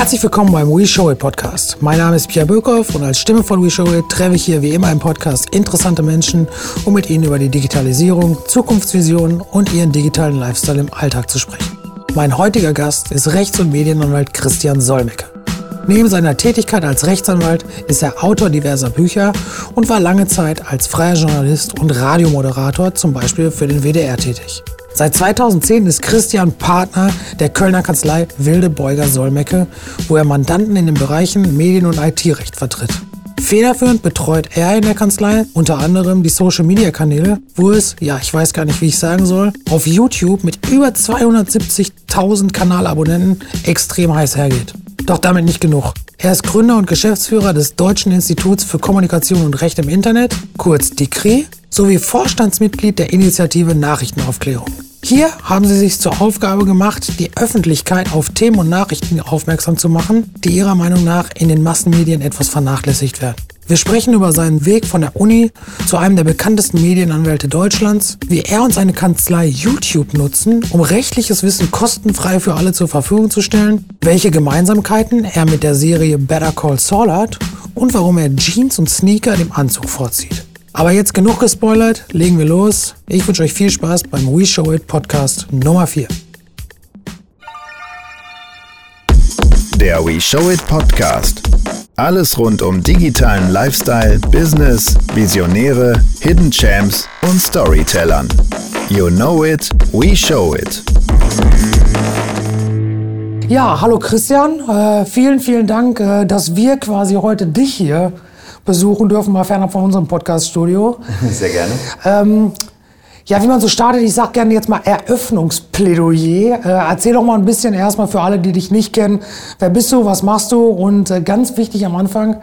Herzlich willkommen beim We Show Podcast. Mein Name ist Pierre Böckhoff und als Stimme von We Show treffe ich hier wie immer im Podcast interessante Menschen, um mit ihnen über die Digitalisierung, Zukunftsvisionen und ihren digitalen Lifestyle im Alltag zu sprechen. Mein heutiger Gast ist Rechts- und Medienanwalt Christian Solmecke. Neben seiner Tätigkeit als Rechtsanwalt ist er Autor diverser Bücher und war lange Zeit als freier Journalist und Radiomoderator zum Beispiel für den WDR tätig. Seit 2010 ist Christian Partner der Kölner Kanzlei Wilde Beuger Solmecke, wo er Mandanten in den Bereichen Medien- und IT-Recht vertritt. Federführend betreut er in der Kanzlei unter anderem die Social-Media-Kanäle, wo es, ja, ich weiß gar nicht, wie ich sagen soll, auf YouTube mit über 270.000 Kanalabonnenten extrem heiß hergeht. Doch damit nicht genug. Er ist Gründer und Geschäftsführer des Deutschen Instituts für Kommunikation und Recht im Internet, kurz DICRE, sowie Vorstandsmitglied der Initiative Nachrichtenaufklärung. Hier haben sie sich zur Aufgabe gemacht, die Öffentlichkeit auf Themen und Nachrichten aufmerksam zu machen, die ihrer Meinung nach in den Massenmedien etwas vernachlässigt werden. Wir sprechen über seinen Weg von der Uni zu einem der bekanntesten Medienanwälte Deutschlands, wie er und seine Kanzlei YouTube nutzen, um rechtliches Wissen kostenfrei für alle zur Verfügung zu stellen, welche Gemeinsamkeiten er mit der Serie Better Call Saul hat und warum er Jeans und Sneaker dem Anzug vorzieht. Aber jetzt genug gespoilert, legen wir los. Ich wünsche euch viel Spaß beim We Show It Podcast Nummer 4. Der We Show It Podcast. Alles rund um digitalen Lifestyle, Business, Visionäre, Hidden Champs und Storytellern. You know it, we show it. Ja, hallo Christian. Äh, vielen, vielen Dank, äh, dass wir quasi heute dich hier besuchen dürfen, mal fernab von unserem Podcast-Studio. Sehr gerne. Ähm, ja, wie man so startet, ich sag gerne jetzt mal Eröffnungsplädoyer. Äh, erzähl doch mal ein bisschen erstmal für alle, die dich nicht kennen. Wer bist du, was machst du? Und äh, ganz wichtig am Anfang,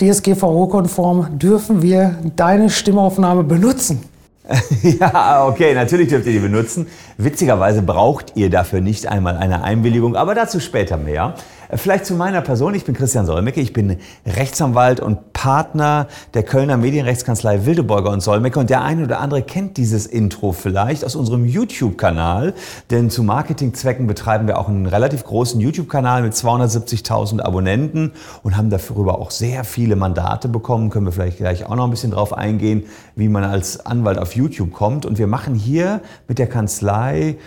DSGVO-konform, dürfen wir deine Stimmaufnahme benutzen? ja, okay, natürlich dürft ihr die benutzen. Witzigerweise braucht ihr dafür nicht einmal eine Einwilligung, aber dazu später mehr. Vielleicht zu meiner Person. Ich bin Christian Solmecke. Ich bin Rechtsanwalt und Partner der Kölner Medienrechtskanzlei Wildeborger und Solmecke. Und der eine oder andere kennt dieses Intro vielleicht aus unserem YouTube-Kanal. Denn zu Marketingzwecken betreiben wir auch einen relativ großen YouTube-Kanal mit 270.000 Abonnenten und haben darüber auch sehr viele Mandate bekommen. Können wir vielleicht gleich auch noch ein bisschen drauf eingehen, wie man als Anwalt auf YouTube kommt. Und wir machen hier mit der Kanzlei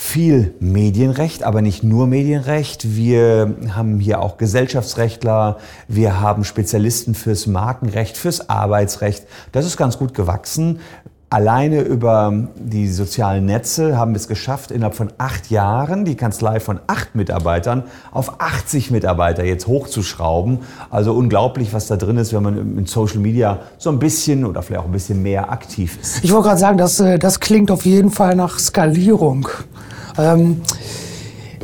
viel Medienrecht, aber nicht nur Medienrecht. Wir haben hier auch Gesellschaftsrechtler, wir haben Spezialisten fürs Markenrecht, fürs Arbeitsrecht. Das ist ganz gut gewachsen. Alleine über die sozialen Netze haben wir es geschafft, innerhalb von acht Jahren die Kanzlei von acht Mitarbeitern auf 80 Mitarbeiter jetzt hochzuschrauben. Also unglaublich, was da drin ist, wenn man in Social Media so ein bisschen oder vielleicht auch ein bisschen mehr aktiv ist. Ich wollte gerade sagen, das, äh, das klingt auf jeden Fall nach Skalierung. Ähm,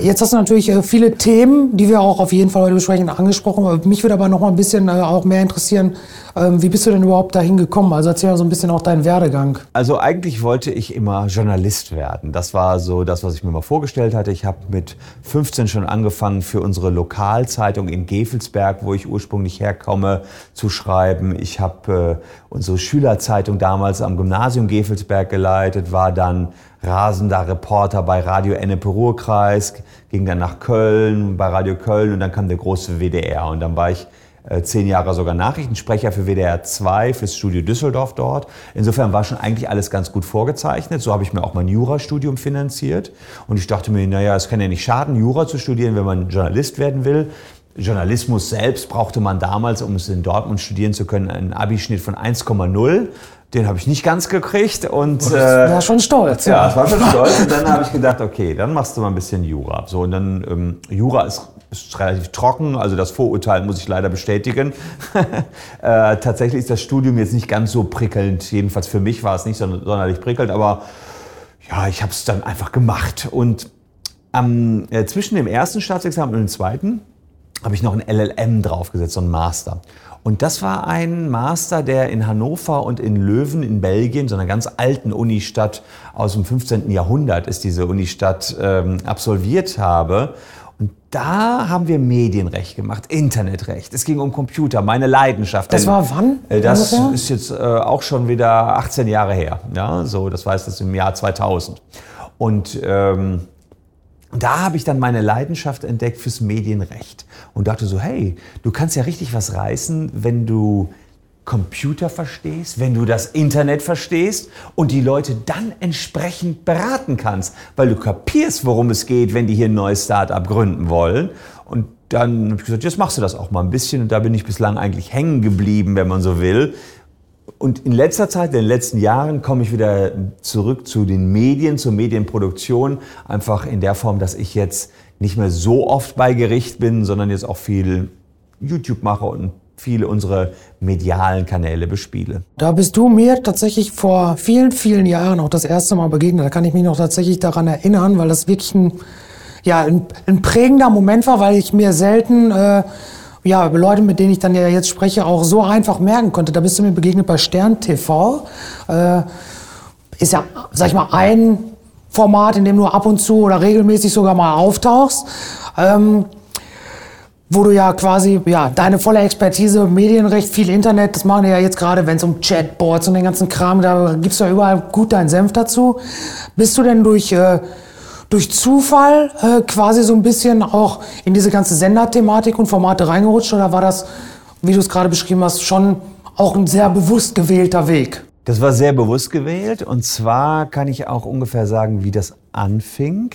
Jetzt hast du natürlich äh, viele Themen, die wir auch auf jeden Fall heute besprechen, angesprochen. Mich würde aber noch mal ein bisschen äh, auch mehr interessieren, ähm, wie bist du denn überhaupt dahin gekommen? Also erzähl mal so ein bisschen auch deinen Werdegang. Also eigentlich wollte ich immer Journalist werden. Das war so das, was ich mir mal vorgestellt hatte. Ich habe mit 15 schon angefangen, für unsere Lokalzeitung in Gefelsberg, wo ich ursprünglich herkomme, zu schreiben. Ich habe äh, unsere Schülerzeitung damals am Gymnasium Gefelsberg geleitet, war dann rasender Reporter bei Radio Ennepe Ruhrkreis, ging dann nach Köln, bei Radio Köln und dann kam der große WDR. Und dann war ich äh, zehn Jahre sogar Nachrichtensprecher für WDR 2, fürs Studio Düsseldorf dort. Insofern war schon eigentlich alles ganz gut vorgezeichnet. So habe ich mir auch mein Jurastudium finanziert. Und ich dachte mir, naja, es kann ja nicht schaden, Jura zu studieren, wenn man Journalist werden will. Journalismus selbst brauchte man damals, um es in Dortmund studieren zu können, einen Abischnitt von 1,0. Den habe ich nicht ganz gekriegt und das war schon stolz. Ja, das war schon stolz. Und dann habe ich gedacht, okay, dann machst du mal ein bisschen Jura. So und dann ähm, Jura ist, ist, relativ trocken, also das Vorurteil muss ich leider bestätigen. äh, tatsächlich ist das Studium jetzt nicht ganz so prickelnd. Jedenfalls für mich war es nicht sonderlich prickelnd, aber ja, ich habe es dann einfach gemacht. Und ähm, äh, zwischen dem ersten Staatsexamen und dem zweiten habe ich noch ein LLM draufgesetzt, so ein Master. Und das war ein Master, der in Hannover und in Löwen in Belgien, so einer ganz alten Unistadt aus dem 15. Jahrhundert ist diese Unistadt, ähm, absolviert habe. Und da haben wir Medienrecht gemacht, Internetrecht. Es ging um Computer, meine Leidenschaft. Das war wann? Äh, das ungefähr? ist jetzt äh, auch schon wieder 18 Jahre her. Ja, so, das heißt, das ist im Jahr 2000. Und ähm, Und da habe ich dann meine Leidenschaft entdeckt fürs Medienrecht und dachte so, hey, du kannst ja richtig was reißen, wenn du Computer verstehst, wenn du das Internet verstehst und die Leute dann entsprechend beraten kannst, weil du kapierst, worum es geht, wenn die hier ein neues Startup gründen wollen. Und dann habe ich gesagt, jetzt machst du das auch mal ein bisschen und da bin ich bislang eigentlich hängen geblieben, wenn man so will. Und in letzter Zeit, in den letzten Jahren, komme ich wieder zurück zu den Medien, zur Medienproduktion, einfach in der Form, dass ich jetzt nicht mehr so oft bei Gericht bin, sondern jetzt auch viel YouTube mache und viele unserer medialen Kanäle bespiele. Da bist du mir tatsächlich vor vielen, vielen Jahren auch das erste Mal begegnet. Da kann ich mich noch tatsächlich daran erinnern, weil das wirklich ein, ja, ein, ein prägender Moment war, weil ich mir selten äh, ja, Leute, mit denen ich dann ja jetzt spreche, auch so einfach merken konnte. Da bist du mir begegnet bei Stern TV. Äh, ist ja, sag ich mal, ein Format, in dem du ab und zu oder regelmäßig sogar mal auftauchst. Ähm, wo du ja quasi ja deine volle Expertise, Medienrecht, viel Internet, das machen die ja jetzt gerade, wenn es um Chatboards und den ganzen Kram, da gibst du ja überall gut deinen Senf dazu. Bist du denn durch äh, durch Zufall äh, quasi so ein bisschen auch in diese ganze Senderthematik und Formate reingerutscht oder war das, wie du es gerade beschrieben hast, schon auch ein sehr bewusst gewählter Weg? Das war sehr bewusst gewählt und zwar kann ich auch ungefähr sagen, wie das anfing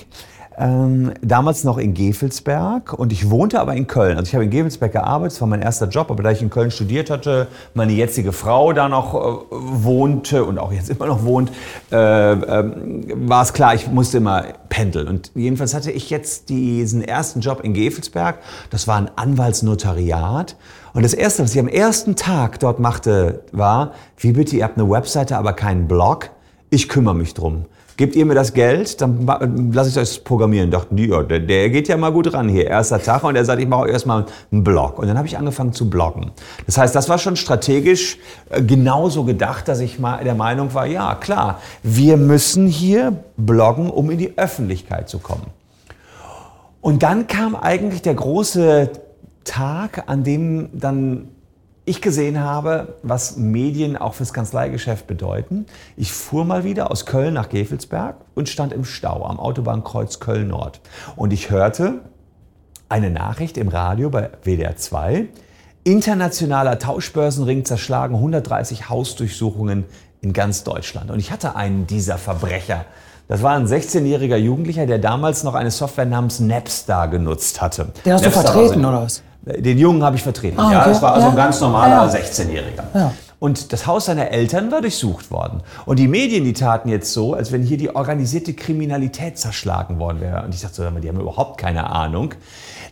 ähm, damals noch in Gevelsberg und ich wohnte aber in Köln. Also ich habe in Gevelsberg gearbeitet, das war mein erster Job, aber da ich in Köln studiert hatte, meine jetzige Frau da noch äh, wohnte und auch jetzt immer noch wohnt, äh, äh, war es klar, ich musste immer pendeln. Und jedenfalls hatte ich jetzt diesen ersten Job in Gevelsberg, das war ein Anwaltsnotariat. Und das Erste, was ich am ersten Tag dort machte, war, wie bitte, ihr habt eine Webseite, aber keinen Blog. Ich kümmere mich drum gebt ihr mir das Geld, dann lasse ich euch programmieren. Dachten die, ja, der, der, geht ja mal gut ran hier. Erster Tag und er sagt, ich mache erstmal einen Blog. Und dann habe ich angefangen zu bloggen. Das heißt, das war schon strategisch äh, genauso gedacht, dass ich mal der Meinung war, ja klar, wir müssen hier bloggen, um in die Öffentlichkeit zu kommen. Und dann kam eigentlich der große Tag, an dem dann ich gesehen habe, was Medien auch fürs Kanzleigeschäft bedeuten. Ich fuhr mal wieder aus Köln nach Gevelsberg und stand im Stau am Autobahnkreuz Köln-Nord. Und ich hörte eine Nachricht im Radio bei WDR 2. Internationaler Tauschbörsenring zerschlagen 130 Hausdurchsuchungen in ganz Deutschland. Und ich hatte einen dieser Verbrecher. Das war ein 16-jähriger Jugendlicher, der damals noch eine Software namens Napstar genutzt hatte. Den hast Napstar du vertreten, oder was? Den Jungen habe ich vertreten. Ah, okay. Ja, das war also ja. ein ganz normaler ja. 16-Jähriger. Ja. Und das Haus seiner Eltern war durchsucht worden. Und die Medien, die taten jetzt so, als wenn hier die organisierte Kriminalität zerschlagen worden wäre. Und ich dachte so, die haben überhaupt keine Ahnung.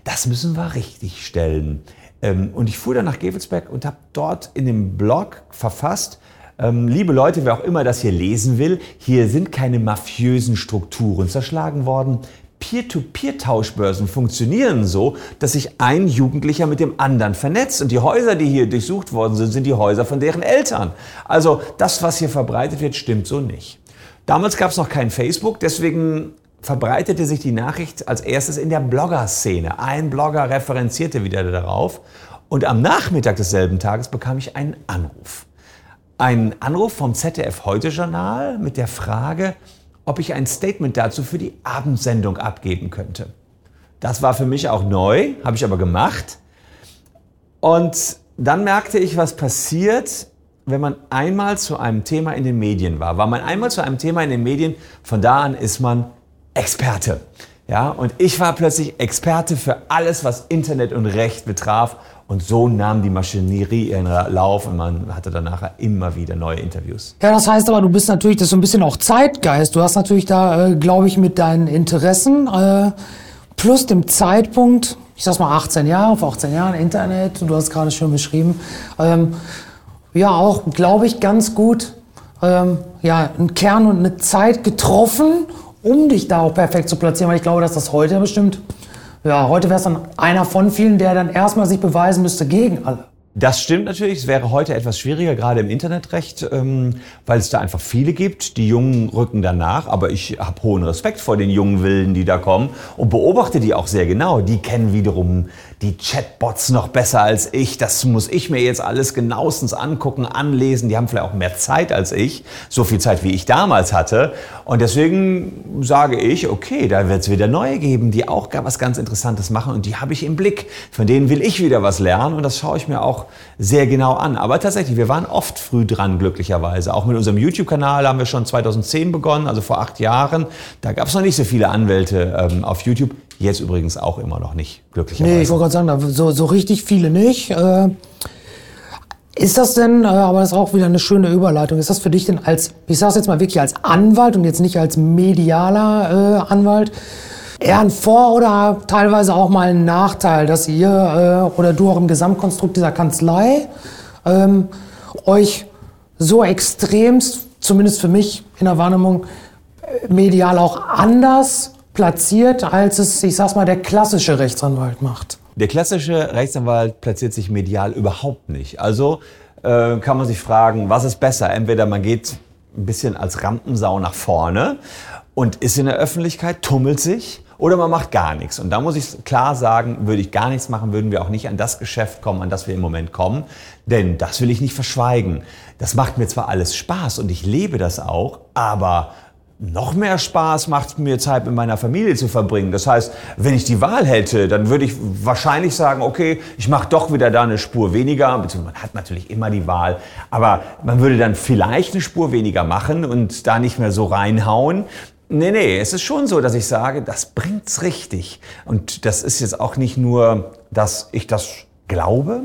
Das müssen wir richtig stellen. Ähm, und ich fuhr dann nach Gevelsberg und habe dort in dem Blog verfasst, ähm, liebe Leute, wer auch immer das hier lesen will, hier sind keine mafiösen Strukturen zerschlagen worden. Peer-to-Peer-Tauschbörsen funktionieren so, dass sich ein Jugendlicher mit dem anderen vernetzt. Und die Häuser, die hier durchsucht worden sind, sind die Häuser von deren Eltern. Also das, was hier verbreitet wird, stimmt so nicht. Damals gab es noch kein Facebook, deswegen verbreitete sich die Nachricht als erstes in der Blogger-Szene. Ein Blogger referenzierte wieder darauf. Und am Nachmittag desselben Tages bekam ich einen Anruf. Ein Anruf vom ZDF Heute Journal mit der Frage, ob ich ein Statement dazu für die Abendsendung abgeben könnte. Das war für mich auch neu, habe ich aber gemacht. Und dann merkte ich, was passiert, wenn man einmal zu einem Thema in den Medien war. War man einmal zu einem Thema in den Medien, von da an ist man Experte. Ja, und ich war plötzlich Experte für alles, was Internet und Recht betraf und so nahm die Maschinerie ihren Lauf und man hatte danach immer wieder neue Interviews. Ja, das heißt aber, du bist natürlich, das ist so ein bisschen auch Zeitgeist. Du hast natürlich da, äh, glaube ich, mit deinen Interessen äh, plus dem Zeitpunkt, ich sag's mal 18 Jahre, vor 18 Jahren Internet, du hast gerade schon beschrieben, ähm, ja auch, glaube ich, ganz gut ähm, ja, einen Kern und eine Zeit getroffen, um dich da auch perfekt zu platzieren, weil ich glaube, dass das heute bestimmt ja, heute wäre es dann einer von vielen, der dann erstmal sich beweisen müsste gegen alle. Das stimmt natürlich. Es wäre heute etwas schwieriger, gerade im Internetrecht, ähm, weil es da einfach viele gibt. Die Jungen rücken danach. Aber ich habe hohen Respekt vor den jungen Wilden, die da kommen und beobachte die auch sehr genau. Die kennen wiederum die Chatbots noch besser als ich. Das muss ich mir jetzt alles genauestens angucken, anlesen. Die haben vielleicht auch mehr Zeit als ich. So viel Zeit, wie ich damals hatte. Und deswegen sage ich, okay, da wird es wieder neue geben, die auch was ganz Interessantes machen. Und die habe ich im Blick. Von denen will ich wieder was lernen. Und das schaue ich mir auch sehr genau an. Aber tatsächlich, wir waren oft früh dran, glücklicherweise. Auch mit unserem YouTube-Kanal haben wir schon 2010 begonnen, also vor acht Jahren. Da gab es noch nicht so viele Anwälte ähm, auf YouTube. Jetzt übrigens auch immer noch nicht, glücklicherweise. Nee, ich wollte gerade sagen, so, so richtig viele nicht. Äh, ist das denn, äh, aber das ist auch wieder eine schöne Überleitung, ist das für dich denn als, ich sage es jetzt mal wirklich als Anwalt und jetzt nicht als medialer äh, Anwalt, eher ein Vor- oder teilweise auch mal ein Nachteil, dass ihr äh, oder du auch im Gesamtkonstrukt dieser Kanzlei ähm, euch so extremst, zumindest für mich in der Wahrnehmung, äh, medial auch anders platziert, als es, ich sag's mal, der klassische Rechtsanwalt macht. Der klassische Rechtsanwalt platziert sich medial überhaupt nicht. Also äh, kann man sich fragen, was ist besser? Entweder man geht ein bisschen als Rampensau nach vorne und ist in der Öffentlichkeit, tummelt sich, oder man macht gar nichts. Und da muss ich klar sagen, würde ich gar nichts machen, würden wir auch nicht an das Geschäft kommen, an das wir im Moment kommen. Denn das will ich nicht verschweigen. Das macht mir zwar alles Spaß und ich lebe das auch, aber noch mehr Spaß macht mir Zeit mit meiner Familie zu verbringen. Das heißt, wenn ich die Wahl hätte, dann würde ich wahrscheinlich sagen, okay, ich mache doch wieder da eine Spur weniger. Beziehungsweise man hat natürlich immer die Wahl, aber man würde dann vielleicht eine Spur weniger machen und da nicht mehr so reinhauen. Nee, nee, es ist schon so, dass ich sage, das bringt's richtig. Und das ist jetzt auch nicht nur, dass ich das glaube,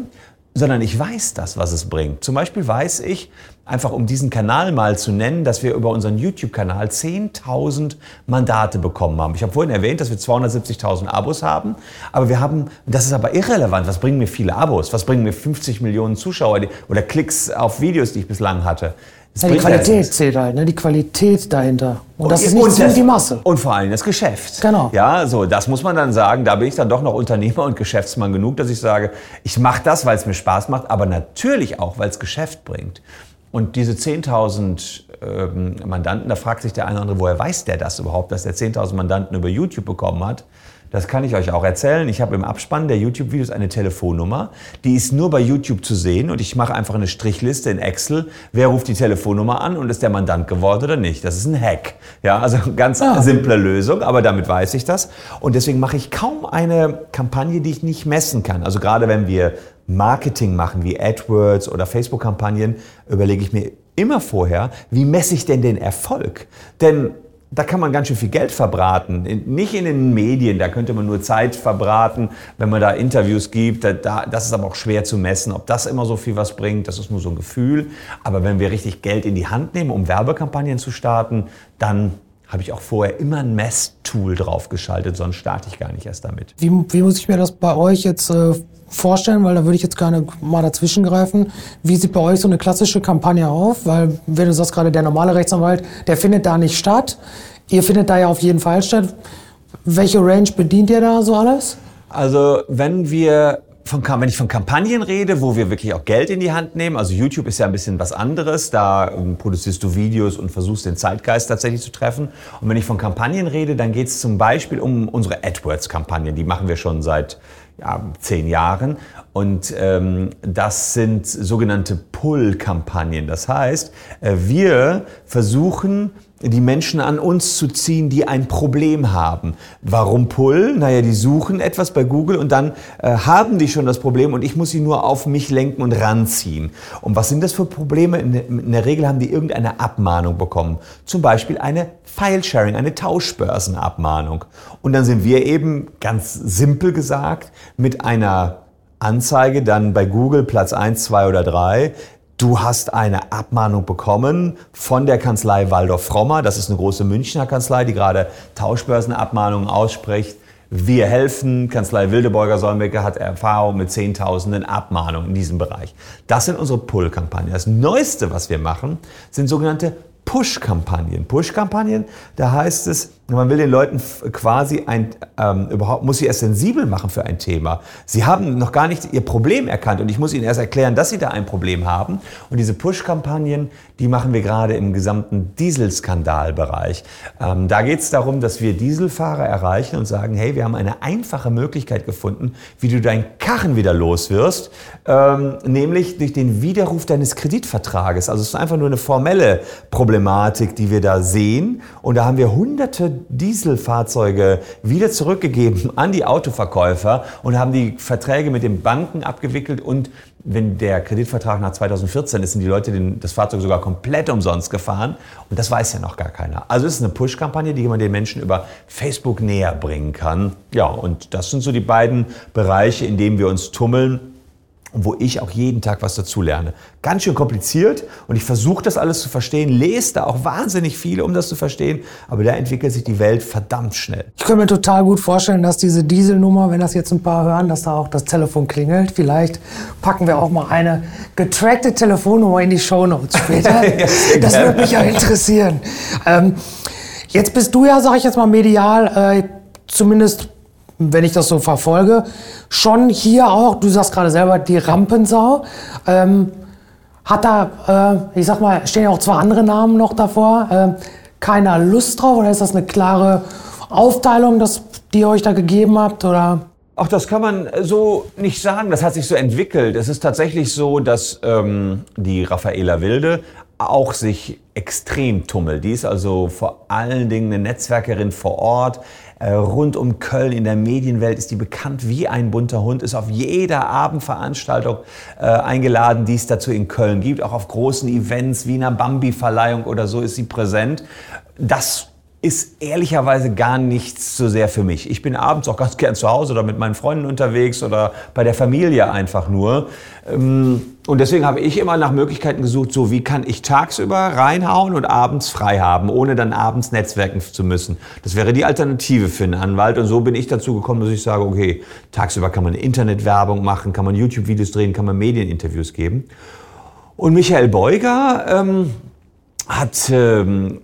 sondern ich weiß das, was es bringt. Zum Beispiel weiß ich, einfach um diesen Kanal mal zu nennen, dass wir über unseren YouTube-Kanal 10.000 Mandate bekommen haben. Ich habe vorhin erwähnt, dass wir 270.000 Abos haben, aber wir haben, das ist aber irrelevant, was bringen mir viele Abos? Was bringen mir 50 Millionen Zuschauer oder Klicks auf Videos, die ich bislang hatte? Ja, die Qualität zählt halt, ne? die Qualität dahinter. Und, und das ist nicht so die Masse. Und vor allem das Geschäft. Genau. Ja, so, das muss man dann sagen. Da bin ich dann doch noch Unternehmer und Geschäftsmann genug, dass ich sage, ich mache das, weil es mir Spaß macht, aber natürlich auch, weil es Geschäft bringt. Und diese 10.000 ähm, Mandanten, da fragt sich der eine oder andere, woher weiß der das überhaupt, dass der 10.000 Mandanten über YouTube bekommen hat? Das kann ich euch auch erzählen. Ich habe im Abspann der YouTube-Videos eine Telefonnummer. Die ist nur bei YouTube zu sehen und ich mache einfach eine Strichliste in Excel. Wer ruft die Telefonnummer an und ist der Mandant geworden oder nicht? Das ist ein Hack. Ja, also ganz ja. simple Lösung, aber damit weiß ich das. Und deswegen mache ich kaum eine Kampagne, die ich nicht messen kann. Also gerade wenn wir Marketing machen, wie AdWords oder Facebook-Kampagnen, überlege ich mir immer vorher, wie messe ich denn den Erfolg? Denn da kann man ganz schön viel Geld verbraten. Nicht in den Medien, da könnte man nur Zeit verbraten, wenn man da Interviews gibt. Da, das ist aber auch schwer zu messen, ob das immer so viel was bringt. Das ist nur so ein Gefühl. Aber wenn wir richtig Geld in die Hand nehmen, um Werbekampagnen zu starten, dann habe ich auch vorher immer ein Messtool draufgeschaltet, sonst starte ich gar nicht erst damit. Wie, wie muss ich mir das bei euch jetzt äh, vorstellen, weil da würde ich jetzt gerne mal dazwischen greifen. Wie sieht bei euch so eine klassische Kampagne auf? Weil, wenn du sagst gerade, der normale Rechtsanwalt, der findet da nicht statt. Ihr findet da ja auf jeden Fall statt. Welche Range bedient ihr da so alles? Also, wenn wir von, wenn ich von Kampagnen rede, wo wir wirklich auch Geld in die Hand nehmen, also YouTube ist ja ein bisschen was anderes, da ähm, produzierst du Videos und versuchst den Zeitgeist tatsächlich zu treffen. Und wenn ich von Kampagnen rede, dann geht es zum Beispiel um unsere AdWords-Kampagnen, die machen wir schon seit ja, zehn Jahren. Und ähm, das sind sogenannte Pull-Kampagnen. Das heißt, äh, wir versuchen, die Menschen an uns zu ziehen, die ein Problem haben. Warum Pull? Naja, die suchen etwas bei Google und dann äh, haben die schon das Problem und ich muss sie nur auf mich lenken und ranziehen. Und was sind das für Probleme? In, in der Regel haben die irgendeine Abmahnung bekommen. Zum Beispiel eine File-Sharing, eine Tauschbörsenabmahnung. Und dann sind wir eben ganz simpel gesagt mit einer Anzeige dann bei Google Platz 1, 2 oder 3 Du hast eine Abmahnung bekommen von der Kanzlei Waldorf Frommer. Das ist eine große Münchner Kanzlei, die gerade Tauschbörsenabmahnungen ausspricht. Wir helfen. Kanzlei Wildeborger Solmecke hat Erfahrung mit Zehntausenden Abmahnungen in diesem Bereich. Das sind unsere Pull-Kampagnen. Das Neueste, was wir machen, sind sogenannte Push-Kampagnen. Push-Kampagnen, da heißt es, Man will den Leuten quasi ein, ähm, überhaupt, muss sie erst sensibel machen für ein Thema. Sie haben noch gar nicht ihr Problem erkannt und ich muss ihnen erst erklären, dass sie da ein Problem haben. Und diese Push-Kampagnen, die machen wir gerade im gesamten Dieselskandalbereich. Ähm, da geht es darum, dass wir Dieselfahrer erreichen und sagen, hey, wir haben eine einfache Möglichkeit gefunden, wie du deinen Karren wieder los wirst, ähm, nämlich durch den Widerruf deines Kreditvertrages. Also es ist einfach nur eine formelle Problematik, die wir da sehen. Und da haben wir hunderte Dieselfahrzeuge wieder zurückgegeben an die Autoverkäufer und haben die Verträge mit den Banken abgewickelt und wenn der Kreditvertrag nach 2014 ist, sind die Leute den, das Fahrzeug sogar komplett umsonst gefahren. Und das weiß ja noch gar keiner. Also es ist eine Push-Kampagne, die man den Menschen über Facebook näher bringen kann. Ja, und das sind so die beiden Bereiche, in denen wir uns tummeln und wo ich auch jeden Tag was dazu lerne. Ganz schön kompliziert und ich versuche das alles zu verstehen, lese da auch wahnsinnig viel, um das zu verstehen, aber da entwickelt sich die Welt verdammt schnell. Ich könnte mir total gut vorstellen, dass diese Dieselnummer, wenn das jetzt ein paar hören, dass da auch das Telefon klingelt. Vielleicht packen wir auch mal eine getrackte Telefonnummer in die Shownotes später. das würde mich ja interessieren. Ähm, jetzt bist du ja, sag ich jetzt mal, medial, äh, zumindest wenn ich das so verfolge, schon hier auch, du sagst gerade selber, die Rampensau. Ähm, hat da, äh, ich sag mal, stehen ja auch zwei andere Namen noch davor, äh, keiner Lust drauf oder ist das eine klare Aufteilung, dass, die ihr euch da gegeben habt? Oder? Ach, das kann man so nicht sagen. Das hat sich so entwickelt. Es ist tatsächlich so, dass ähm, die Raffaela Wilde auch sich extrem tummelt. Die ist also vor allen Dingen eine Netzwerkerin vor Ort. Äh, rund um Köln in der Medienwelt ist die bekannt wie ein bunter Hund, ist auf jeder Abendveranstaltung äh, eingeladen, die es dazu in Köln gibt. Auch auf großen Events wie einer Bambi-Verleihung oder so ist sie präsent. Das ist ehrlicherweise gar nichts so sehr für mich. Ich bin abends auch ganz gern zu Hause oder mit meinen Freunden unterwegs oder bei der Familie einfach nur. Ähm, und deswegen habe ich immer nach Möglichkeiten gesucht, so wie kann ich tagsüber reinhauen und abends frei haben, ohne dann abends netzwerken zu müssen. Das wäre die Alternative für einen Anwalt. Und so bin ich dazu gekommen, dass ich sage, okay, tagsüber kann man Internetwerbung machen, kann man YouTube-Videos drehen, kann man Medieninterviews geben. Und Michael Beuger ähm, hat ähm,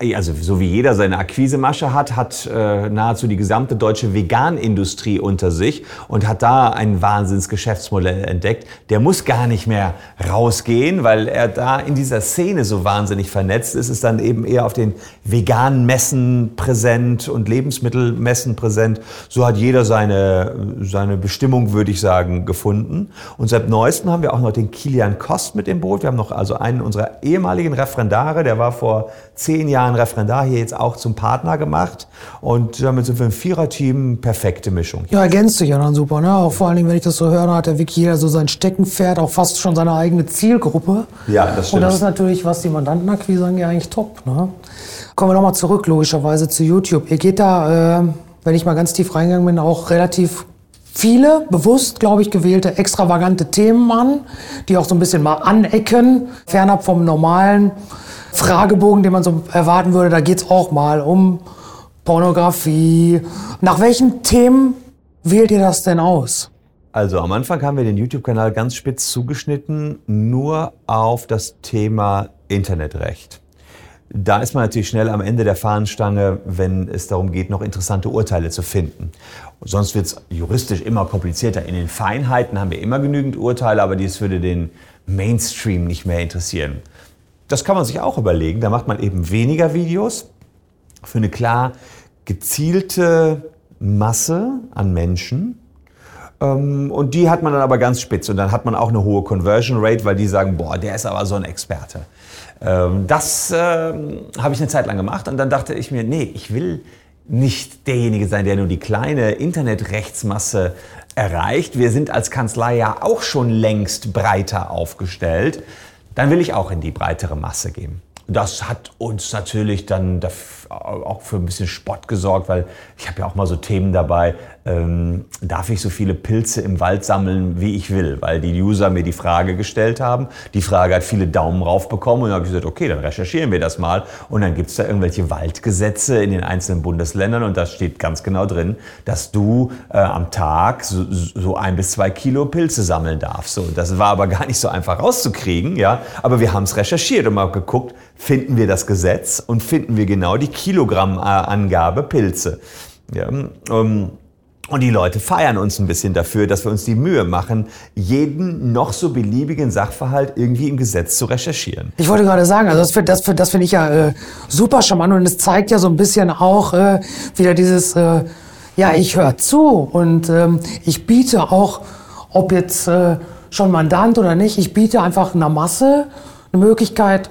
also so wie jeder seine Akquisemasche hat, hat äh, nahezu die gesamte deutsche Veganindustrie unter sich und hat da ein Wahnsinnsgeschäftsmodell entdeckt. Der muss gar nicht mehr rausgehen, weil er da in dieser Szene so wahnsinnig vernetzt ist, ist dann eben eher auf den veganen Messen präsent und Lebensmittelmessen präsent. So hat jeder seine, seine Bestimmung, würde ich sagen, gefunden. Und seit neuestem haben wir auch noch den Kilian Kost mit im Boot. Wir haben noch also einen unserer ehemaligen Referendare, der war vor zehn Jahren Jahren Referendar hier jetzt auch zum Partner gemacht. Und damit sind wir ein Viererteam, perfekte Mischung. Ja, ergänzt sich ja dann super. Ne? Auch vor allen Dingen, wenn ich das so höre, hat der Vicky jeder so sein Steckenpferd, auch fast schon seine eigene Zielgruppe. Ja, das stimmt. Und das ist natürlich, was die Mandantenakquise angeht, eigentlich top. Ne? Kommen wir nochmal zurück, logischerweise, zu YouTube. Ihr geht da, äh, wenn ich mal ganz tief reingegangen bin, auch relativ viele bewusst, glaube ich, gewählte extravagante Themen an, die auch so ein bisschen mal anecken, fernab vom normalen Fragebogen, den man so erwarten würde. Da geht es auch mal um Pornografie. Nach welchen Themen wählt ihr das denn aus? Also am Anfang haben wir den YouTube-Kanal ganz spitz zugeschnitten, nur auf das Thema Internetrecht. Da ist man natürlich schnell am Ende der Fahnenstange, wenn es darum geht, noch interessante Urteile zu finden. Sonst wird es juristisch immer komplizierter. In den Feinheiten haben wir immer genügend Urteile, aber dies würde den Mainstream nicht mehr interessieren. Das kann man sich auch überlegen. Da macht man eben weniger Videos für eine klar gezielte Masse an Menschen. Ähm, und die hat man dann aber ganz spitz. Und dann hat man auch eine hohe Conversion Rate, weil die sagen, boah, der ist aber so ein Experte. Ähm, das ähm, habe ich eine Zeit lang gemacht und dann dachte ich mir, nee, ich will nicht derjenige sein, der nur die kleine Internetrechtsmasse erreicht. Wir sind als Kanzlei ja auch schon längst breiter aufgestellt dann will ich auch in die breitere Masse gehen. Das hat uns natürlich dann auch für ein bisschen Spott gesorgt, weil ich habe ja auch mal so Themen dabei, ähm, darf ich so viele Pilze im Wald sammeln, wie ich will? Weil die User mir die Frage gestellt haben. Die Frage hat viele Daumen rauf bekommen und dann habe ich gesagt, okay, dann recherchieren wir das mal. Und dann gibt es da irgendwelche Waldgesetze in den einzelnen Bundesländern und da steht ganz genau drin, dass du äh, am Tag so, so, ein bis zwei Kilo Pilze sammeln darfst. So, das war aber gar nicht so einfach rauszukriegen, ja. Aber wir haben es recherchiert und mal geguckt, finden wir das Gesetz und finden wir genau die Kilogrammangabe Pilze. Ja, ähm, und die Leute feiern uns ein bisschen dafür, dass wir uns die Mühe machen, jeden noch so beliebigen Sachverhalt irgendwie im Gesetz zu recherchieren. Ich wollte gerade sagen, also das finde das, das find ich ja äh, super charmant und es zeigt ja so ein bisschen auch äh, wieder dieses, äh, ja, ich höre zu und ähm, ich biete auch, ob jetzt äh, schon Mandant oder nicht, ich biete einfach einer Masse eine Möglichkeit,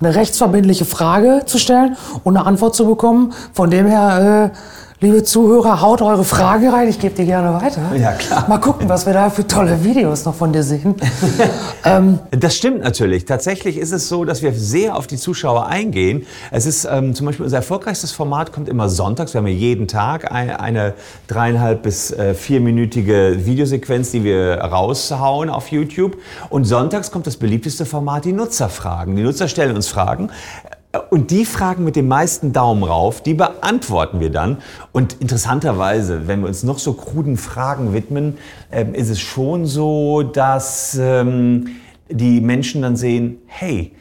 eine rechtsverbindliche Frage zu stellen und eine Antwort zu bekommen. Von dem her, äh, liebe Zuhörer, haut eure Frage rein, ich gebe die gerne weiter. Ja, klar. Mal gucken, was wir da für tolle Videos noch von dir sehen. ähm, das stimmt natürlich. Tatsächlich ist es so, dass wir sehr auf die Zuschauer eingehen. Es ist ähm, zum Beispiel unser erfolgreichstes Format kommt immer sonntags. Wir haben ja jeden Tag eine, eine dreieinhalb bis äh, vierminütige Videosequenz, die wir raushauen auf YouTube. Und sonntags kommt das beliebteste Format, die Nutzerfragen. Die Nutzer stellen uns Fragen. Und die Fragen mit dem meisten Daumen rauf, die beantworten wir dann. Und interessanterweise, wenn wir uns noch so kruden Fragen widmen, äh, ist es schon so, dass ähm, die Menschen dann sehen, hey,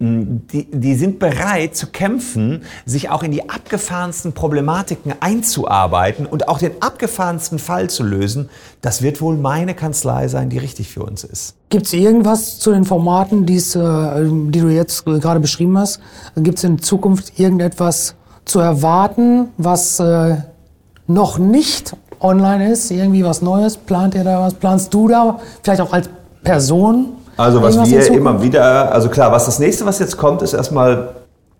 die, die sind bereit zu kämpfen, sich auch in die abgefahrensten Problematiken einzuarbeiten und auch den abgefahrensten Fall zu lösen. Das wird wohl meine Kanzlei sein, die richtig für uns ist. Gibt es irgendwas zu den Formaten, äh, die du jetzt gerade beschrieben hast? Gibt es in Zukunft irgendetwas zu erwarten, was äh, noch nicht online ist? Irgendwie was Neues? Plant ihr da was? Planst du da vielleicht auch als Person? Also was wir immer wieder, also klar, was das nächste, was jetzt kommt, ist erstmal,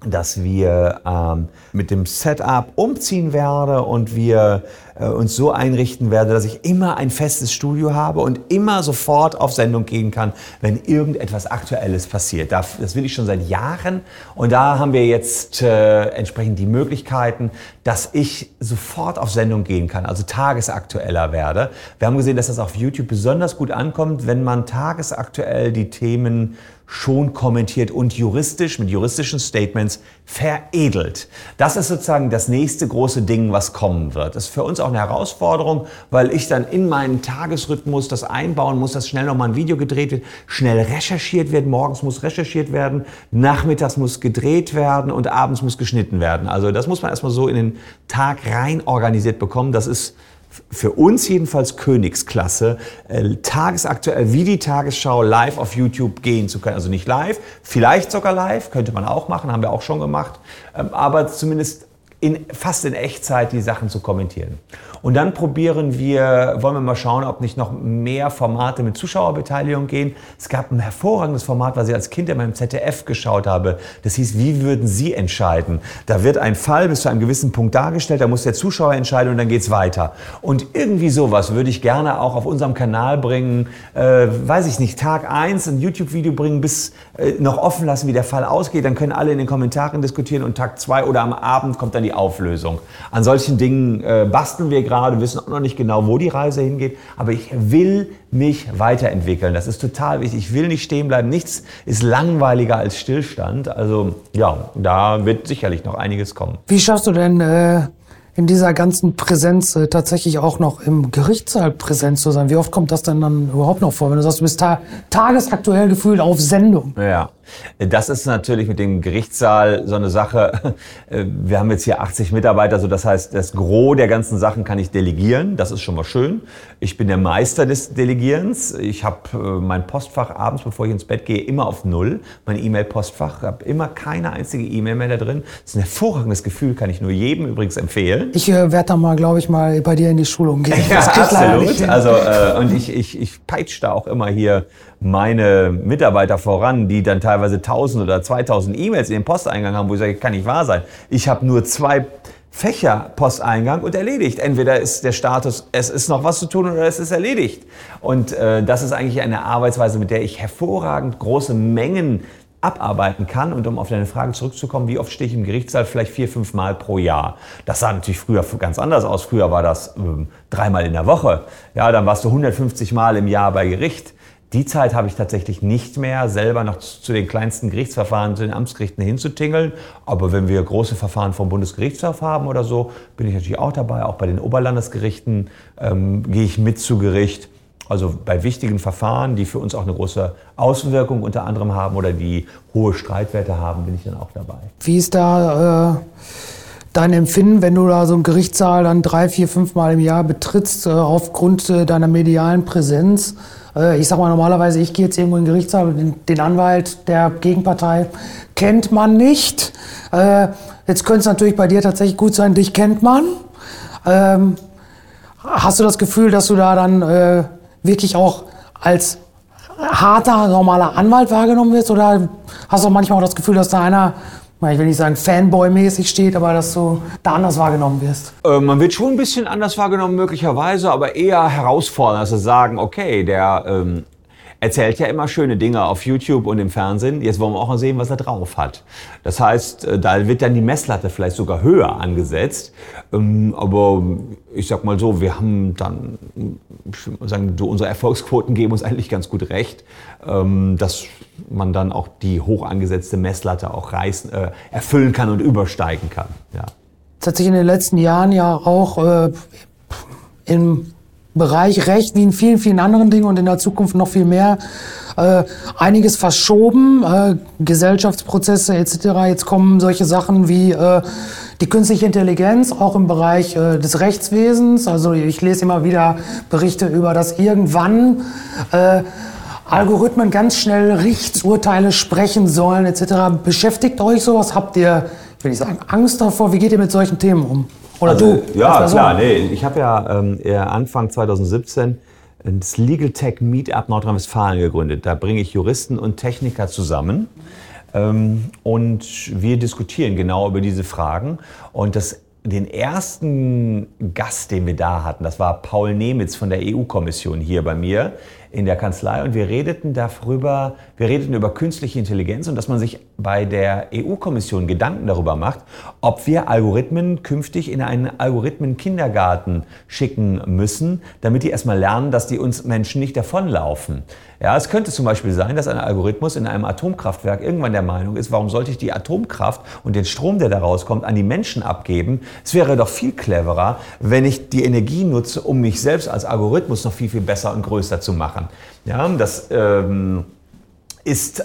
dass wir ähm, mit dem Setup umziehen werden und wir uns so einrichten werde, dass ich immer ein festes Studio habe und immer sofort auf Sendung gehen kann, wenn irgendetwas Aktuelles passiert. Das will ich schon seit Jahren und da haben wir jetzt äh, entsprechend die Möglichkeiten, dass ich sofort auf Sendung gehen kann, also tagesaktueller werde. Wir haben gesehen, dass das auf YouTube besonders gut ankommt, wenn man tagesaktuell die Themen schon kommentiert und juristisch mit juristischen Statements veredelt. Das ist sozusagen das nächste große Ding, was kommen wird. Das ist für uns auch eine Herausforderung, weil ich dann in meinen Tagesrhythmus das einbauen muss, dass schnell nochmal ein Video gedreht wird, schnell recherchiert wird, morgens muss recherchiert werden, nachmittags muss gedreht werden und abends muss geschnitten werden. Also das muss man erstmal so in den Tag rein organisiert bekommen. Das ist für uns jedenfalls Königsklasse, äh, tagesaktuell wie die Tagesschau live auf YouTube gehen zu können. Also nicht live, vielleicht sogar live, könnte man auch machen, haben wir auch schon gemacht, ähm, aber zumindest in, fast in Echtzeit die Sachen zu kommentieren. Und dann probieren wir, wollen wir mal schauen, ob nicht noch mehr Formate mit Zuschauerbeteiligung gehen. Es gab ein hervorragendes Format, was ich als Kind in meinem ZDF geschaut habe. Das hieß, wie würden Sie entscheiden? Da wird ein Fall bis zu einem gewissen Punkt dargestellt, da muss der Zuschauer entscheiden und dann geht's weiter. Und irgendwie sowas würde ich gerne auch auf unserem Kanal bringen. Äh, weiß ich nicht, Tag eins ein YouTube-Video bringen, bis äh, noch offen lassen, wie der Fall ausgeht. Dann können alle in den Kommentaren diskutieren und Tag zwei oder am Abend kommt dann die Auflösung. An solchen Dingen äh, basteln wir gerade wissen auch noch nicht genau, wo die Reise hingeht, aber ich will mich weiterentwickeln. Das ist total wichtig. Ich will nicht stehen bleiben. Nichts ist langweiliger als Stillstand. Also ja, da wird sicherlich noch einiges kommen. Wie schaffst du denn äh, in dieser ganzen Präsenz äh, tatsächlich auch noch im Gerichtssaal präsent zu sein? Wie oft kommt das denn dann überhaupt noch vor, wenn du sagst, du bist ta tagesaktuell gefühlt auf Sendung? Ja, das ist natürlich mit dem Gerichtssaal so eine Sache. Wir haben jetzt hier 80 Mitarbeiter, so das heißt, das Gros der ganzen Sachen kann ich delegieren. Das ist schon mal schön. Ich bin der Meister des Delegierens. Ich habe äh, mein Postfach abends, bevor ich ins Bett gehe, immer auf Null. Mein E-Mail-Postfach. Ich habe immer keine einzige E-Mail mehr da drin. Das ist ein hervorragendes Gefühl, kann ich nur jedem übrigens empfehlen. Ich äh, werde da mal, glaube ich, mal bei dir in die Schulung gehen. Ja, absolut. Also, äh, und ich, ich, ich peitsche da auch immer hier meine Mitarbeiter voran, die dann teilweise 1000 oder 2000 E-Mails in den Posteingang haben, wo ich sage, kann nicht wahr sein. Ich habe nur zwei Fächer Posteingang und erledigt. Entweder ist der Status, es ist noch was zu tun oder es ist erledigt. Und äh, das ist eigentlich eine Arbeitsweise, mit der ich hervorragend große Mengen abarbeiten kann. Und um auf deine Frage zurückzukommen, wie oft stehe ich im Gerichtssaal? Vielleicht vier, fünf Mal pro Jahr. Das sah natürlich früher ganz anders aus. Früher war das ähm, dreimal in der Woche. Ja, dann warst du 150 Mal im Jahr bei Gericht. Die Zeit habe ich tatsächlich nicht mehr, selber noch zu den kleinsten Gerichtsverfahren, zu den Amtsgerichten hinzutingeln. Aber wenn wir große Verfahren vom Bundesgerichtshof haben oder so, bin ich natürlich auch dabei. Auch bei den Oberlandesgerichten ähm, gehe ich mit zu Gericht. Also bei wichtigen Verfahren, die für uns auch eine große Auswirkung unter anderem haben oder die hohe Streitwerte haben, bin ich dann auch dabei. Wie ist da äh, dein Empfinden, wenn du da so einen Gerichtssaal dann drei, vier, fünf Mal im Jahr betrittst, äh, aufgrund äh, deiner medialen Präsenz? Äh, ich sag mal normalerweise, ich gehe jetzt irgendwo in den Gerichtssaal, den, den Anwalt der Gegenpartei kennt man nicht. Jetzt könnte es natürlich bei dir tatsächlich gut sein, dich kennt man. Ähm, hast du das Gefühl, dass du da dann wirklich auch als harter, normaler Anwalt wahrgenommen wirst? Oder hast du auch manchmal auch das Gefühl, dass da einer, ich will nicht sagen Fanboy-mäßig steht, aber dass du da anders wahrgenommen wirst? Äh, man wird schon ein bisschen anders wahrgenommen, möglicherweise, aber eher herausfordernd, dass sie sagen, okay, der ähm, erzählt ja immer schöne Dinge auf YouTube und im Fernsehen. Jetzt wollen wir auch mal sehen, was er drauf hat. Das heißt, äh, da wird dann die Messlatte vielleicht sogar höher angesetzt. Ähm, aber ich sag mal so, wir haben dann, sagen, unsere Erfolgsquoten geben uns eigentlich ganz gut recht, ähm, dass man dann auch die hoch angesetzte Messlatte auch reißen, äh, erfüllen kann und übersteigen kann. Ja. Das hat sich in den letzten Jahren ja auch äh, im Bereich Recht wie in vielen, vielen anderen Dingen und in der Zukunft noch viel mehr äh, einiges verschoben, äh, Gesellschaftsprozesse etc. Jetzt kommen solche Sachen wie äh, die künstliche Intelligenz, auch im Bereich äh, des Rechtswesens. Also ich lese immer wieder Berichte über, dass irgendwann äh, Algorithmen ganz schnell Richtsurteile sprechen sollen etc. Beschäftigt euch sowas? Habt ihr, ich will nicht sagen, Angst davor? Wie geht ihr mit solchen Themen um? Oder also, du? Ja, klar. Nee, ich habe ja ähm, Anfang 2017 das Legal Tech Meetup Nordrhein-Westfalen gegründet. Da bringe ich Juristen und Techniker zusammen. Ähm, und wir diskutieren genau über diese Fragen. Und das den ersten Gast, den wir da hatten, das war Paul Nemitz von der EU-Kommission hier bei mir in der Kanzlei und wir redeten darüber, wir redeten über künstliche Intelligenz und dass man sich bei der EU-Kommission Gedanken darüber macht, ob wir Algorithmen künftig in einen Algorithmen-Kindergarten schicken müssen, damit die erstmal lernen, dass die uns Menschen nicht davonlaufen. Ja, es könnte zum Beispiel sein, dass ein Algorithmus in einem Atomkraftwerk irgendwann der Meinung ist, warum sollte ich die Atomkraft und den Strom, der da rauskommt, an die Menschen abgeben? Es wäre doch viel cleverer, wenn ich die Energie nutze, um mich selbst als Algorithmus noch viel, viel besser und größer zu machen. Ja, das ähm, ist äh,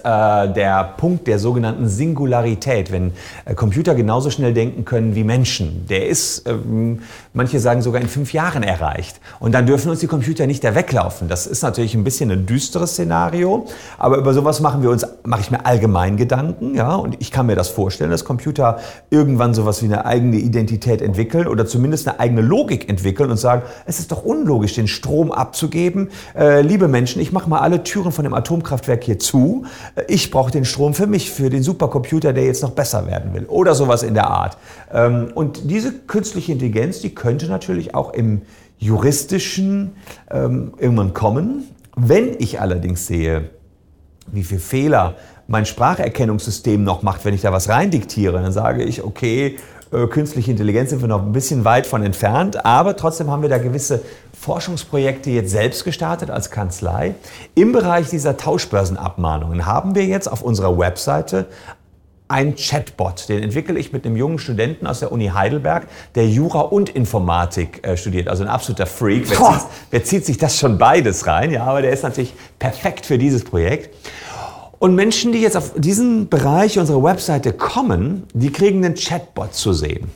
der Punkt der sogenannten Singularität, wenn äh, Computer genauso schnell denken können wie Menschen. Der ist, ähm, manche sagen sogar in fünf Jahren erreicht. Und dann dürfen uns die Computer nicht da weglaufen. Das ist natürlich ein bisschen ein düsteres Szenario, aber über sowas machen wir uns, mache ich mir allgemein Gedanken, ja, und ich kann mir das vorstellen, dass Computer irgendwann sowas wie eine eigene Identität entwickeln oder zumindest eine eigene Logik entwickeln und sagen, es ist doch unlogisch, den Strom abzugeben. Äh, liebe Menschen, ich mache mal alle Türen von dem Atomkraftwerk hier zu ich brauche den Strom für mich, für den Supercomputer, der jetzt noch besser werden will oder sowas in der Art. Ähm, und diese künstliche Intelligenz, die könnte natürlich auch im juristischen ähm, irgendwann kommen. Wenn ich allerdings sehe, wie viele Fehler mein Spracherkennungssystem noch macht, wenn ich da was reindiktiere, dann sage ich, okay, äh, künstliche Intelligenz sind wir noch ein bisschen weit von entfernt, aber trotzdem haben wir da gewisse Forschungsprojekte jetzt selbst gestartet als Kanzlei. Im Bereich dieser Tauschbörsenabmahnungen haben wir jetzt auf unserer Webseite ein Chatbot. Den entwickle ich mit einem jungen Studenten aus der Uni Heidelberg, der Jura und Informatik äh, studiert. Also ein absoluter Freak. Wer zieht, wer zieht, sich das schon beides rein? Ja, aber der ist natürlich perfekt für dieses Projekt. Und Menschen, die jetzt auf diesen Bereich unserer Webseite kommen, die kriegen einen Chatbot zu sehen.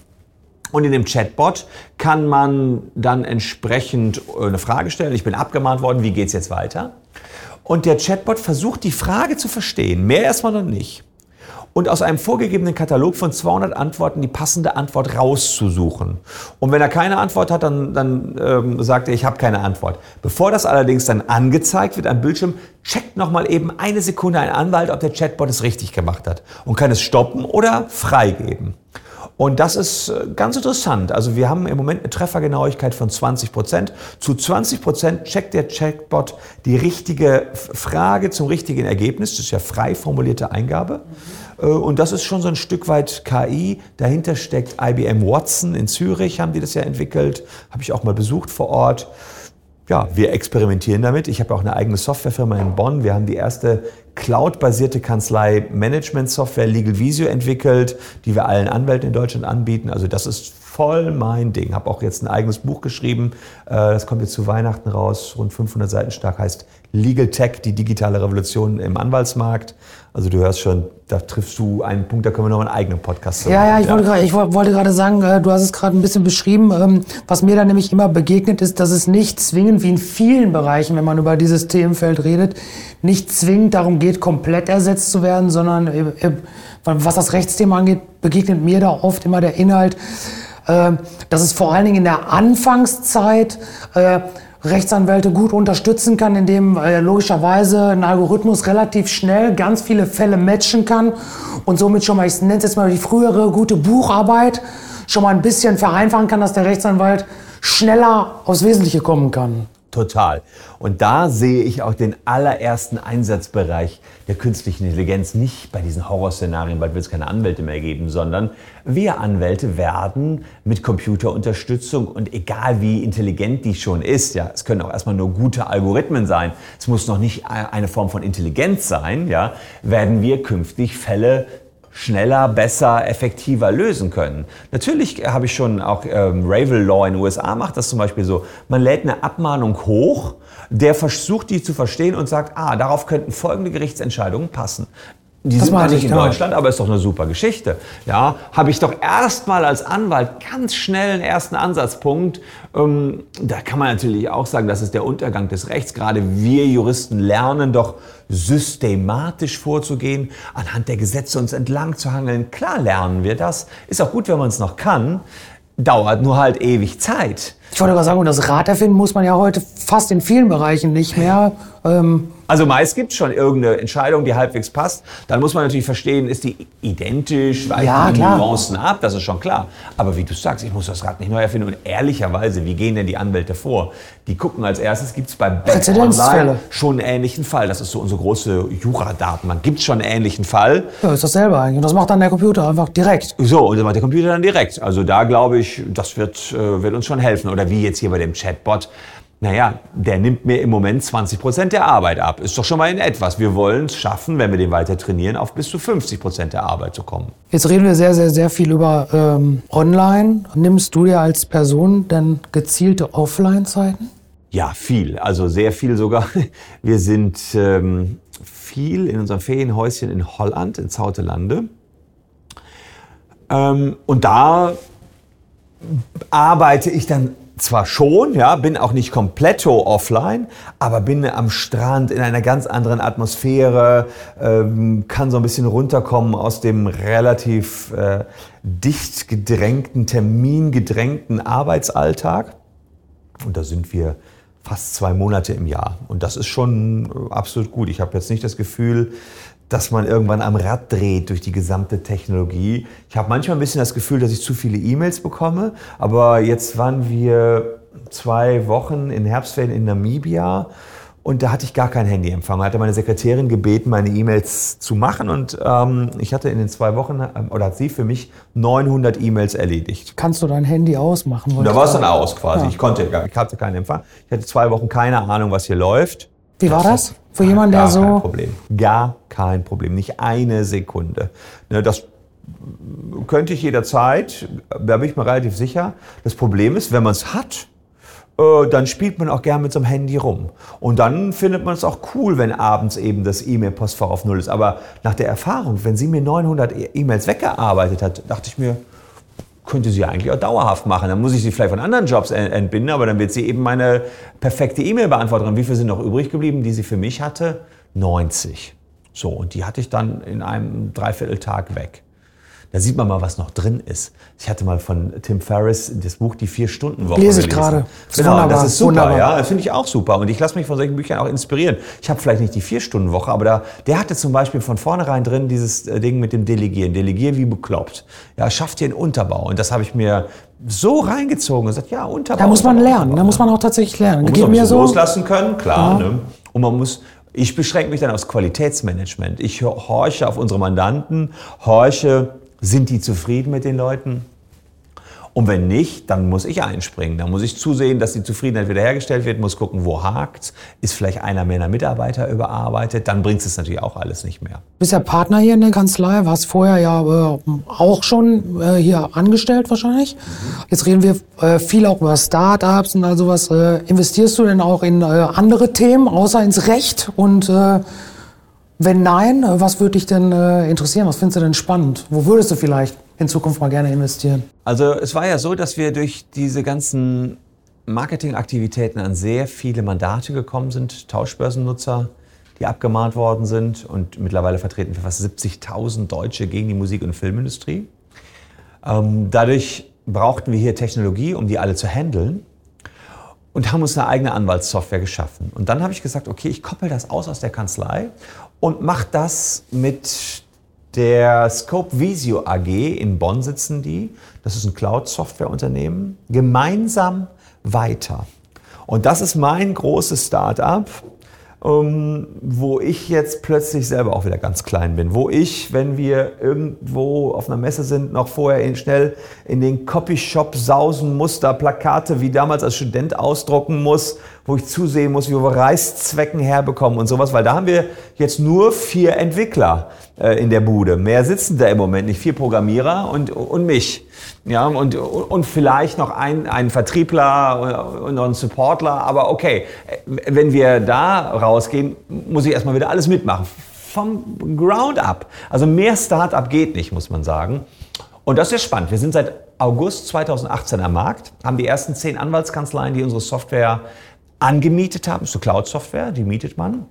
Und in dem Chatbot kann man dann entsprechend äh, eine Frage stellen. Ich bin abgemahnt worden, wie geht's jetzt weiter? Und der Chatbot versucht die Frage zu verstehen, mehr erstmal noch nicht und aus einem vorgegebenen Katalog von 200 Antworten die passende Antwort rauszusuchen. Und wenn er keine Antwort hat, dann, dann ähm, sagt er, ich habe keine Antwort. Bevor das allerdings dann angezeigt wird am Bildschirm, checkt nochmal eben eine Sekunde ein Anwalt, ob der Chatbot es richtig gemacht hat und kann es stoppen oder freigeben. Und das ist äh, ganz interessant. Also wir haben im Moment eine Treffergenauigkeit von 20 Prozent. Zu 20 Prozent checkt der Chatbot die richtige Frage zum richtigen Ergebnis. Das ist ja frei formulierte Eingabe. Mhm. Und das ist schon so ein Stück weit KI. Dahinter steckt IBM Watson in Zürich, haben die das ja entwickelt. Habe ich auch mal besucht vor Ort ja, wir experimentieren damit. Ich habe auch eine eigene Softwarefirma in Bonn. Wir haben die erste cloud-basierte Kanzlei Management-Software Legal Visio entwickelt, die wir allen Anwälten in Deutschland anbieten. Also das ist voll mein Ding. Habe auch jetzt ein eigenes Buch geschrieben. Äh, das kommt jetzt zu Weihnachten raus, rund 500 Seiten stark, heißt Legal Tech, die digitale Revolution im Anwaltsmarkt. Also du hörst schon, da triffst du einen Punkt, da können wir noch einen eigenen Podcast machen. Ja, ja, ich, ja. Wollte, grad, ich wollte gerade sagen, äh, du hast es gerade ein bisschen beschrieben. Ähm, was mir da nämlich immer begegnet ist, dass es nicht zwingend, wie in vielen Bereichen, wenn man über dieses Themenfeld redet, nicht zwingend darum geht, komplett ersetzt zu werden, sondern äh, was das Rechtsthema angeht, begegnet mir da oft immer der Inhalt, dass es vor allen Dingen in der Anfangszeit äh, Rechtsanwälte gut unterstützen kann, indem äh, logischerweise ein Algorithmus relativ schnell ganz viele Fälle matchen kann und somit schon mal, ich nenne es jetzt mal die frühere gute Bucharbeit, schon mal ein bisschen vereinfachen kann, dass der Rechtsanwalt schneller aufs Wesentliche kommen kann. Total. Und da sehe ich auch den allerersten Einsatzbereich der künstlichen Intelligenz nicht bei diesen Horrorszenarien, bald wird es keine Anwälte mehr geben, sondern wir Anwälte werden mit Computerunterstützung und egal wie intelligent die schon ist, ja, es können auch erstmal nur gute Algorithmen sein, es muss noch nicht eine Form von Intelligenz sein, ja, werden wir künftig Fälle schneller, besser, effektiver lösen können. Natürlich habe ich schon auch ähm, Ravel Law in den USA macht das zum Beispiel so. Man lädt eine Abmahnung hoch, der versucht die zu verstehen und sagt, ah, darauf könnten folgende Gerichtsentscheidungen passen. Die das sind mal nicht in Deutschland, aber ist doch eine super Geschichte. Ja, habe ich doch erstmal als Anwalt ganz schnell einen ersten Ansatzpunkt. Ähm, da kann man natürlich auch sagen, das ist der Untergang des Rechts. Gerade wir Juristen lernen doch systematisch vorzugehen, anhand der Gesetze uns entlang zu hangeln. Klar lernen wir das. Ist auch gut, wenn man es noch kann. Dauert nur halt ewig Zeit. Ich wollte gerade sagen, und das Rad erfinden muss man ja heute fast in vielen Bereichen nicht mehr. Ähm also meist gibt es schon irgendeine Entscheidung, die halbwegs passt. Dann muss man natürlich verstehen, ist die identisch, weicht ja, die. Nuancen ab, das ist schon klar. Aber wie du sagst, ich muss das Rad nicht neu erfinden. Und ehrlicherweise, wie gehen denn die Anwälte vor? Die gucken als erstes, gibt es bei Back Online schon einen ähnlichen Fall. Das ist so unsere große Jura-Datenbank. Gibt es schon einen ähnlichen Fall? Ja, ist dasselbe eigentlich. Und das macht dann der Computer einfach direkt. So, und das macht der Computer dann direkt. Also da glaube ich, das wird, äh, wird uns schon helfen. Oder wie jetzt hier bei dem Chatbot naja, der nimmt mir im Moment 20 Prozent der Arbeit ab. Ist doch schon mal in etwas. Wir wollen es schaffen, wenn wir den weiter trainieren, auf bis zu 50 Prozent der Arbeit zu kommen. Jetzt reden wir sehr, sehr, sehr viel über ähm, Online. Nimmst du dir als Person denn gezielte Offline-Zeiten? Ja, viel. Also sehr viel sogar. Wir sind ähm, viel in unserem Ferienhäuschen in Holland, in Zautelande. Ähm, und da arbeite ich dann zwar schon, ja, bin auch nicht komplett offline, aber bin am Strand in einer ganz anderen Atmosphäre, ähm, kann so ein bisschen runterkommen aus dem relativ äh, dicht gedrängten, termingedrängten Arbeitsalltag. Und da sind wir fast zwei Monate im Jahr. Und das ist schon äh, absolut gut. Ich habe jetzt nicht das Gefühl, dass man irgendwann am Rad dreht durch die gesamte Technologie. Ich habe manchmal ein bisschen das Gefühl, dass ich zu viele E-Mails bekomme, aber jetzt waren wir zwei Wochen in Herbstferien in Namibia und da hatte ich gar kein Handyempfang. Da hatte meine Sekretärin gebeten, meine E-Mails zu machen und ähm, ich hatte in den zwei Wochen, ähm, oder hat sie für mich 900 E-Mails erledigt. Kannst du dein Handy ausmachen? Da war es dann aus quasi. Ja. Ich konnte, ich hatte keinen Empfang. Ich hatte zwei Wochen keine Ahnung, was hier läuft. Wie war das? Für jemanden, der so. Kein Problem. Gar kein Problem. Nicht eine Sekunde. Ne, das könnte ich jederzeit, da bin ich mir relativ sicher. Das Problem ist, wenn man es hat, äh, dann spielt man auch gern mit so einem Handy rum. Und dann findet man es auch cool, wenn abends eben das E-Mail-Postfach auf Null ist. Aber nach der Erfahrung, wenn sie mir 900 E-Mails weggearbeitet hat, dachte ich mir, könnte sie eigentlich auch dauerhaft machen. Dann muss ich sie vielleicht von anderen Jobs entbinden, aber dann wird sie eben meine perfekte E-Mail-Beantworterin. Wie viele sind noch übrig geblieben, die sie für mich hatte? 90. So, und die hatte ich dann in einem Dreivierteltag weg. Da sieht man mal, was noch drin ist. Ich hatte mal von Tim Ferriss das Buch Die Vier-Stunden-Woche Lese ich gerade. Genau, das ist super, wunderbar. ja. Das finde ich auch super. Und ich lasse mich von solchen Büchern auch inspirieren. Ich habe vielleicht nicht die Vier-Stunden-Woche, aber da, der hatte zum Beispiel von vornherein drin dieses äh, Ding mit dem Delegieren. Delegier wie bekloppt. Ja, schafft dir einen Unterbau. Und das habe ich mir so reingezogen und gesagt, ja, Unterbau. Da muss man lernen. Da muss man auch tatsächlich lernen. Man muss mir so loslassen können, klar. Ja. Ne? Und man muss ich beschränke mich dann aufs Qualitätsmanagement. Ich horche auf unsere Mandanten, horche sind die zufrieden mit den Leuten? Und wenn nicht, dann muss ich einspringen. Dann muss ich zusehen, dass die Zufriedenheit wiederhergestellt wird, muss gucken, wo hakt, ist vielleicht einer meiner Mitarbeiter überarbeitet, dann bringt es natürlich auch alles nicht mehr. Du bist ja Partner hier in der Kanzlei, warst vorher ja äh, auch schon äh, hier angestellt wahrscheinlich. Mhm. Jetzt reden wir äh, viel auch über Startups und all sowas. Äh, investierst du denn auch in äh, andere Themen, außer ins Recht? Und äh, wenn nein, was würde dich denn interessieren? Was findest du denn spannend? Wo würdest du vielleicht in Zukunft mal gerne investieren? Also es war ja so, dass wir durch diese ganzen Marketingaktivitäten an sehr viele Mandate gekommen sind, Tauschbörsennutzer, die abgemahnt worden sind und mittlerweile vertreten wir fast 70.000 Deutsche gegen die Musik- und Filmindustrie. Ähm, dadurch brauchten wir hier Technologie, um die alle zu handeln und haben uns eine eigene Anwaltssoftware geschaffen. Und dann habe ich gesagt, okay, ich koppel das aus aus der Kanzlei und mache das mit der Scope Visio AG in Bonn sitzen die, das ist ein Cloud-Software-Unternehmen, gemeinsam weiter. Und das ist mein großes Start-up, ähm, wo ich jetzt plötzlich selber auch wieder ganz klein bin. Wo ich, wenn wir irgendwo auf einer Messe sind, noch vorher schnell in den Copyshop sausen muss, da Plakate wie damals als Student ausdrucken muss, wo ich zusehen muss, wie wir Reißzwecken herbekommen und sowas, weil da haben wir jetzt nur vier Entwickler äh, in der Bude. Mehr sitzen da im Moment nicht, vier Programmierer und, und mich. Ja, und, und vielleicht noch ein, ein Vertriebler und noch ein Supportler. Aber okay, wenn wir da rausgehen, muss ich erstmal wieder alles mitmachen. Vom Ground up. Also mehr Startup geht nicht, muss man sagen. Und das ist spannend. Wir sind seit August 2018 am Markt, haben die ersten zehn Anwaltskanzleien, die unsere Software angemietet haben. Das ist eine Cloud-Software, die mietet man.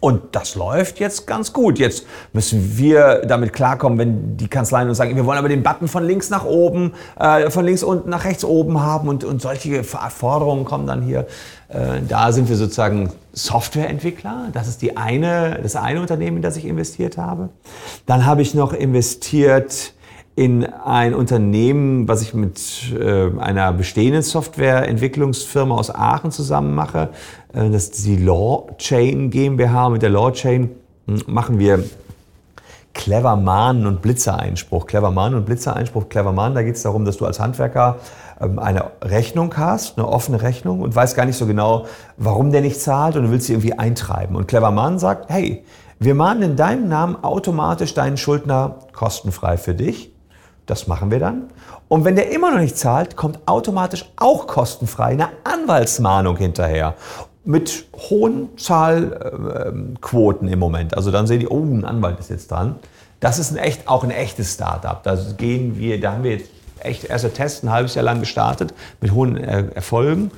Und das läuft jetzt ganz gut. Jetzt müssen wir damit klarkommen, wenn die Kanzleien uns sagen, wir wollen aber den Button von links nach oben, äh, von links unten nach rechts oben haben und, und solche Forderungen kommen dann hier. Äh, da sind wir sozusagen Softwareentwickler. Das ist die eine, das eine Unternehmen, in das ich investiert habe. Dann habe ich noch investiert in ein Unternehmen, was ich mit äh, einer bestehenden Softwareentwicklungsfirma aus Aachen zusammen mache. Äh, das ist die Law Chain GmbH. Mit der Law Chain hm, machen wir Clever Mahnen und Blitzereinspruch. Clever Mahnen und Blitzereinspruch. Clever Mahnen, da geht es darum, dass du als Handwerker ähm, eine Rechnung hast, eine offene Rechnung und weißt gar nicht so genau, warum der nicht zahlt und du willst sie irgendwie eintreiben. Und Clever Mahnen sagt, hey, wir mahnen in deinem Namen automatisch deinen Schuldner kostenfrei für dich das machen wir dann. Und wenn der immer noch nicht zahlt, kommt automatisch auch kostenfrei eine Anwaltsmahnung hinterher. Mit hohen Zahlquoten im Moment. Also dann sehen die, oh, ein Anwalt ist jetzt dran. Das ist ein echt, auch ein echtes Startup. Da gehen wir, da haben wir jetzt echt erste Tests ein halbes Jahr lang gestartet mit hohen äh, Erfolgen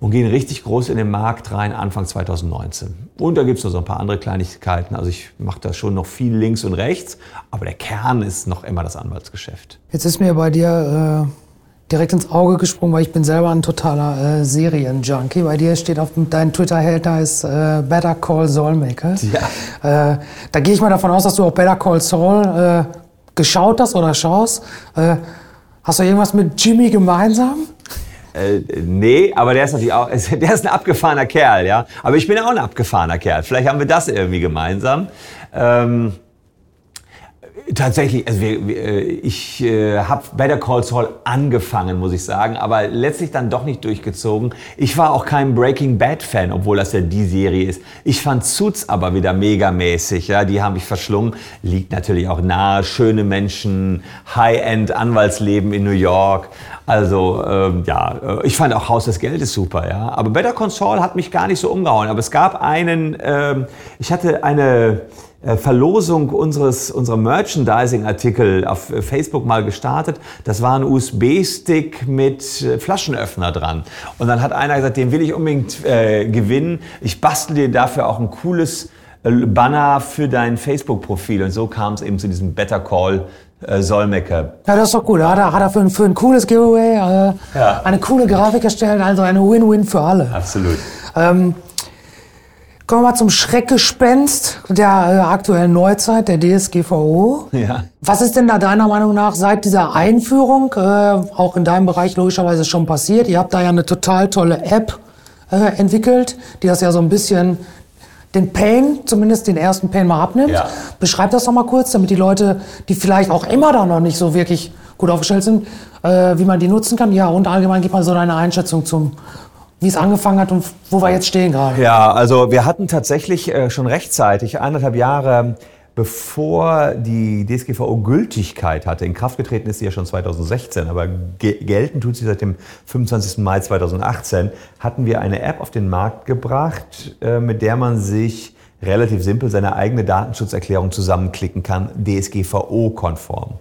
und gehen richtig groß in den Markt rein Anfang 2019. Und da gibt es noch so ein paar andere Kleinigkeiten. Also ich mache da schon noch viel links und rechts, aber der Kern ist noch immer das Anwaltsgeschäft. Jetzt ist mir bei dir äh, direkt ins Auge gesprungen, weil ich bin selber ein totaler äh, Serienjunkie. Bei dir steht auf deinem Twitter-Held, da ist äh, Better Call Saulmaker. Ja. Äh, da gehe ich mal davon aus, dass du auch Better Call Saul äh, geschaut hast oder schaust. Äh, hast du irgendwas mit Jimmy gemeinsam? Äh, nee, aber der ist natürlich auch, der ist ein abgefahrener Kerl, ja. Aber ich bin auch ein abgefahrener Kerl. Vielleicht haben wir das irgendwie gemeinsam. Ähm, Tatsächlich, also wir, wir, äh, ich äh, habe Better Call Saul angefangen, muss ich sagen, aber letztlich dann doch nicht durchgezogen. Ich war auch kein Breaking Bad Fan, obwohl das ja die Serie ist. Ich fand Suits aber wieder megamäßig, ja, die haben mich verschlungen. Liegt natürlich auch nahe, schöne Menschen, High-End Anwaltsleben in New York. Also ähm, ja, äh, ich fand auch Haus des Geldes super, ja. Aber Better Saul hat mich gar nicht so umgehauen. Aber es gab einen, ähm, ich hatte eine äh, Verlosung unseres, unserer Merchandising-Artikel auf äh, Facebook mal gestartet. Das war ein USB-Stick mit Flaschenöffner dran. Und dann hat einer gesagt, den will ich unbedingt äh, gewinnen. Ich bastel dir dafür auch ein cooles Banner für dein Facebook-Profil. Und so kam es eben zu diesem Better Call äh, Solmecke. Ja, das ist doch gut. Hat er, hat er für, ein, für ein cooles Giveaway äh, ja. eine coole Grafik erstellt, also eine Win-Win für alle. Absolut. Ähm, Kommen wir mal zum Schreckgespenst der äh, aktuellen Neuzeit, der DSGVO. Ja. Was ist denn da deiner Meinung nach seit dieser Einführung, äh, auch in deinem Bereich logischerweise schon passiert? Ihr habt da ja eine total tolle App äh, entwickelt, die das ja so ein bisschen den Pain, zumindest den ersten Pain mal abnimmt. Ja. Beschreib das doch mal kurz, damit die Leute, die vielleicht auch immer da noch nicht so wirklich gut aufgestellt sind, äh, wie man die nutzen kann. Ja, und allgemein gibt man so eine Einschätzung zum, wie es angefangen hat und wo wir jetzt stehen gerade. Ja, also wir hatten tatsächlich äh, schon rechtzeitig, eineinhalb Jahre bevor die DSGVO Gültigkeit hatte, in Kraft getreten ist sie ja schon 2016, aber gelten tut sie seit dem 25. Mai 2018, hatten wir eine App auf den Markt gebracht, äh, mit der man sich relativ simpel seine eigene Datenschutzerklärung zusammenklicken kann, DSGVO-konform.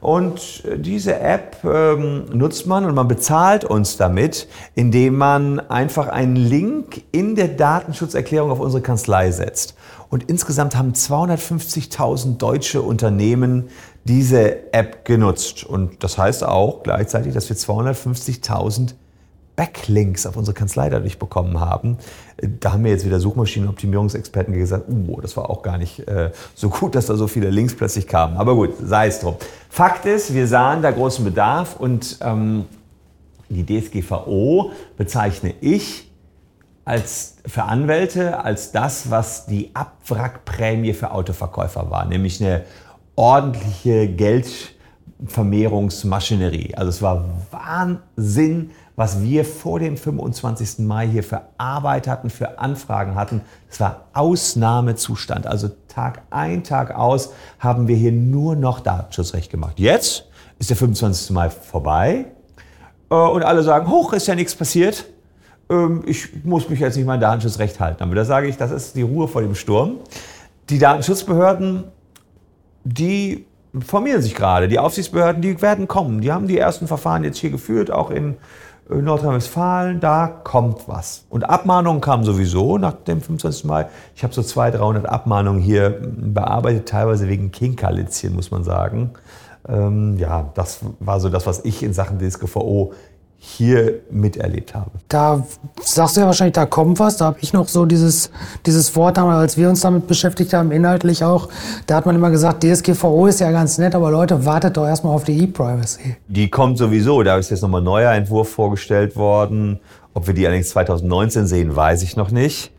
Und äh, diese App ähm, nutzt man und man bezahlt uns damit, indem man einfach einen Link in der Datenschutzerklärung auf unsere Kanzlei setzt. Und insgesamt haben 250.000 deutsche Unternehmen diese App genutzt. Und das heißt auch gleichzeitig, dass wir 250.000 Backlinks auf unsere Kanzlei dadurch bekommen haben. Da haben mir jetzt wieder Suchmaschinenoptimierungsexperten gesagt, oh, das war auch gar nicht äh, so gut, dass da so viele Links plötzlich kamen. Aber gut, sei es drum. Fakt ist, wir sahen da großen Bedarf und ähm, die DSGVO bezeichne ich als für Anwälte als das, was die Abwrackprämie für Autoverkäufer war, nämlich eine ordentliche Geldvermehrungsmaschinerie. Also es war Wahnsinn, was wir vor dem 25. Mai hier für Arbeit hatten, für Anfragen hatten. Es war Ausnahmezustand. Also Tag ein, Tag aus haben wir hier nur noch Datenschutzrecht gemacht. Jetzt ist der 25. Mai vorbei äh, und alle sagen, hoch, ist ja nichts passiert. Ähm, ich muss mich jetzt nicht mein Datenschutzrecht halten. Aber da sage ich, das ist die Ruhe vor dem Sturm. Die Datenschutzbehörden, die formieren sich gerade. Die Aufsichtsbehörden, die werden kommen. Die haben die ersten Verfahren jetzt hier geführt, auch in äh, Nordrhein-Westfalen. Da kommt was. Und Abmahnungen kamen sowieso nach dem 25. Mai. Ich habe so 200, 300 Abmahnungen hier bearbeitet, teilweise wegen Kinkerlitzchen, muss man sagen. Ähm, ja, das war so das, was ich in Sachen DSGVO hier miterlebt habe. Da sagst du ja wahrscheinlich, da kommt was. Da habe ich noch so dieses, dieses Wort, als wir uns damit beschäftigt haben, inhaltlich auch, da hat man immer gesagt, DSGVO ist ja ganz nett, aber Leute, wartet doch erstmal auf die E-Privacy. Die kommt sowieso. Da ist jetzt nochmal ein neuer Entwurf vorgestellt worden. Ob wir die allerdings 2019 sehen, weiß ich noch nicht.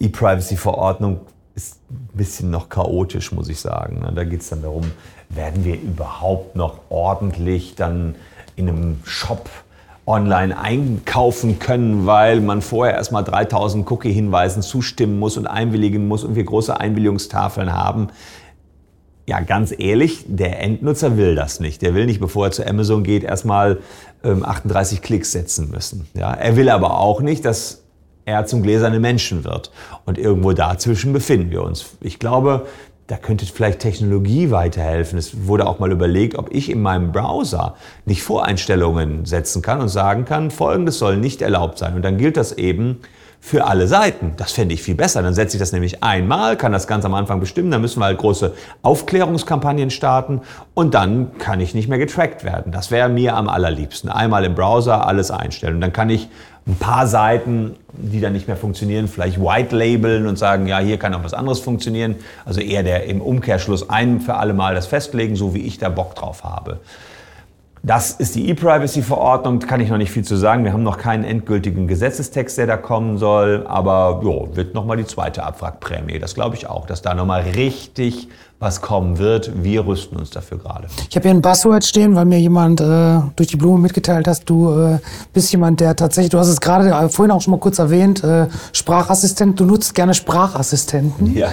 E-Privacy-Verordnung ist ein bisschen noch chaotisch, muss ich sagen. Da geht es dann darum, werden wir überhaupt noch ordentlich dann in einem Shop online einkaufen können, weil man vorher erstmal 3000 Cookie-Hinweisen zustimmen muss und einwilligen muss und wir große Einwilligungstafeln haben. Ja, ganz ehrlich, der Endnutzer will das nicht. Der will nicht, bevor er zu Amazon geht, erstmal ähm, 38 Klicks setzen müssen. Ja, er will aber auch nicht, dass er zum gläsernen Menschen wird. Und irgendwo dazwischen befinden wir uns. Ich glaube, da könnte vielleicht Technologie weiterhelfen. Es wurde auch mal überlegt, ob ich in meinem Browser nicht Voreinstellungen setzen kann und sagen kann, folgendes soll nicht erlaubt sein. Und dann gilt das eben für alle Seiten. Das fände ich viel besser. Dann setze ich das nämlich einmal, kann das ganz am Anfang bestimmen, dann müssen wir halt große Aufklärungskampagnen starten und dann kann ich nicht mehr getrackt werden. Das wäre mir am allerliebsten. Einmal im Browser alles einstellen. Und dann kann ich ein paar Seiten, die dann nicht mehr funktionieren, vielleicht white labeln und sagen, ja, hier kann auch was anderes funktionieren. Also eher der im Umkehrschluss ein für alle Mal das festlegen, so wie ich da Bock drauf habe. Das ist die E-Privacy-Verordnung, kann ich noch nicht viel zu sagen. Wir haben noch keinen endgültigen Gesetzestext, der da kommen soll, aber jo, wird nochmal die zweite Abwrackprämie. Das glaube ich auch, dass da nochmal richtig was kommen wird. Wir rüsten uns dafür gerade. Ich habe hier ein Buzzword stehen, weil mir jemand äh, durch die Blume mitgeteilt hast, du äh, bist jemand, der tatsächlich, du hast es gerade äh, vorhin auch schon mal kurz erwähnt, äh, Sprachassistent, du nutzt gerne Sprachassistenten. Ja.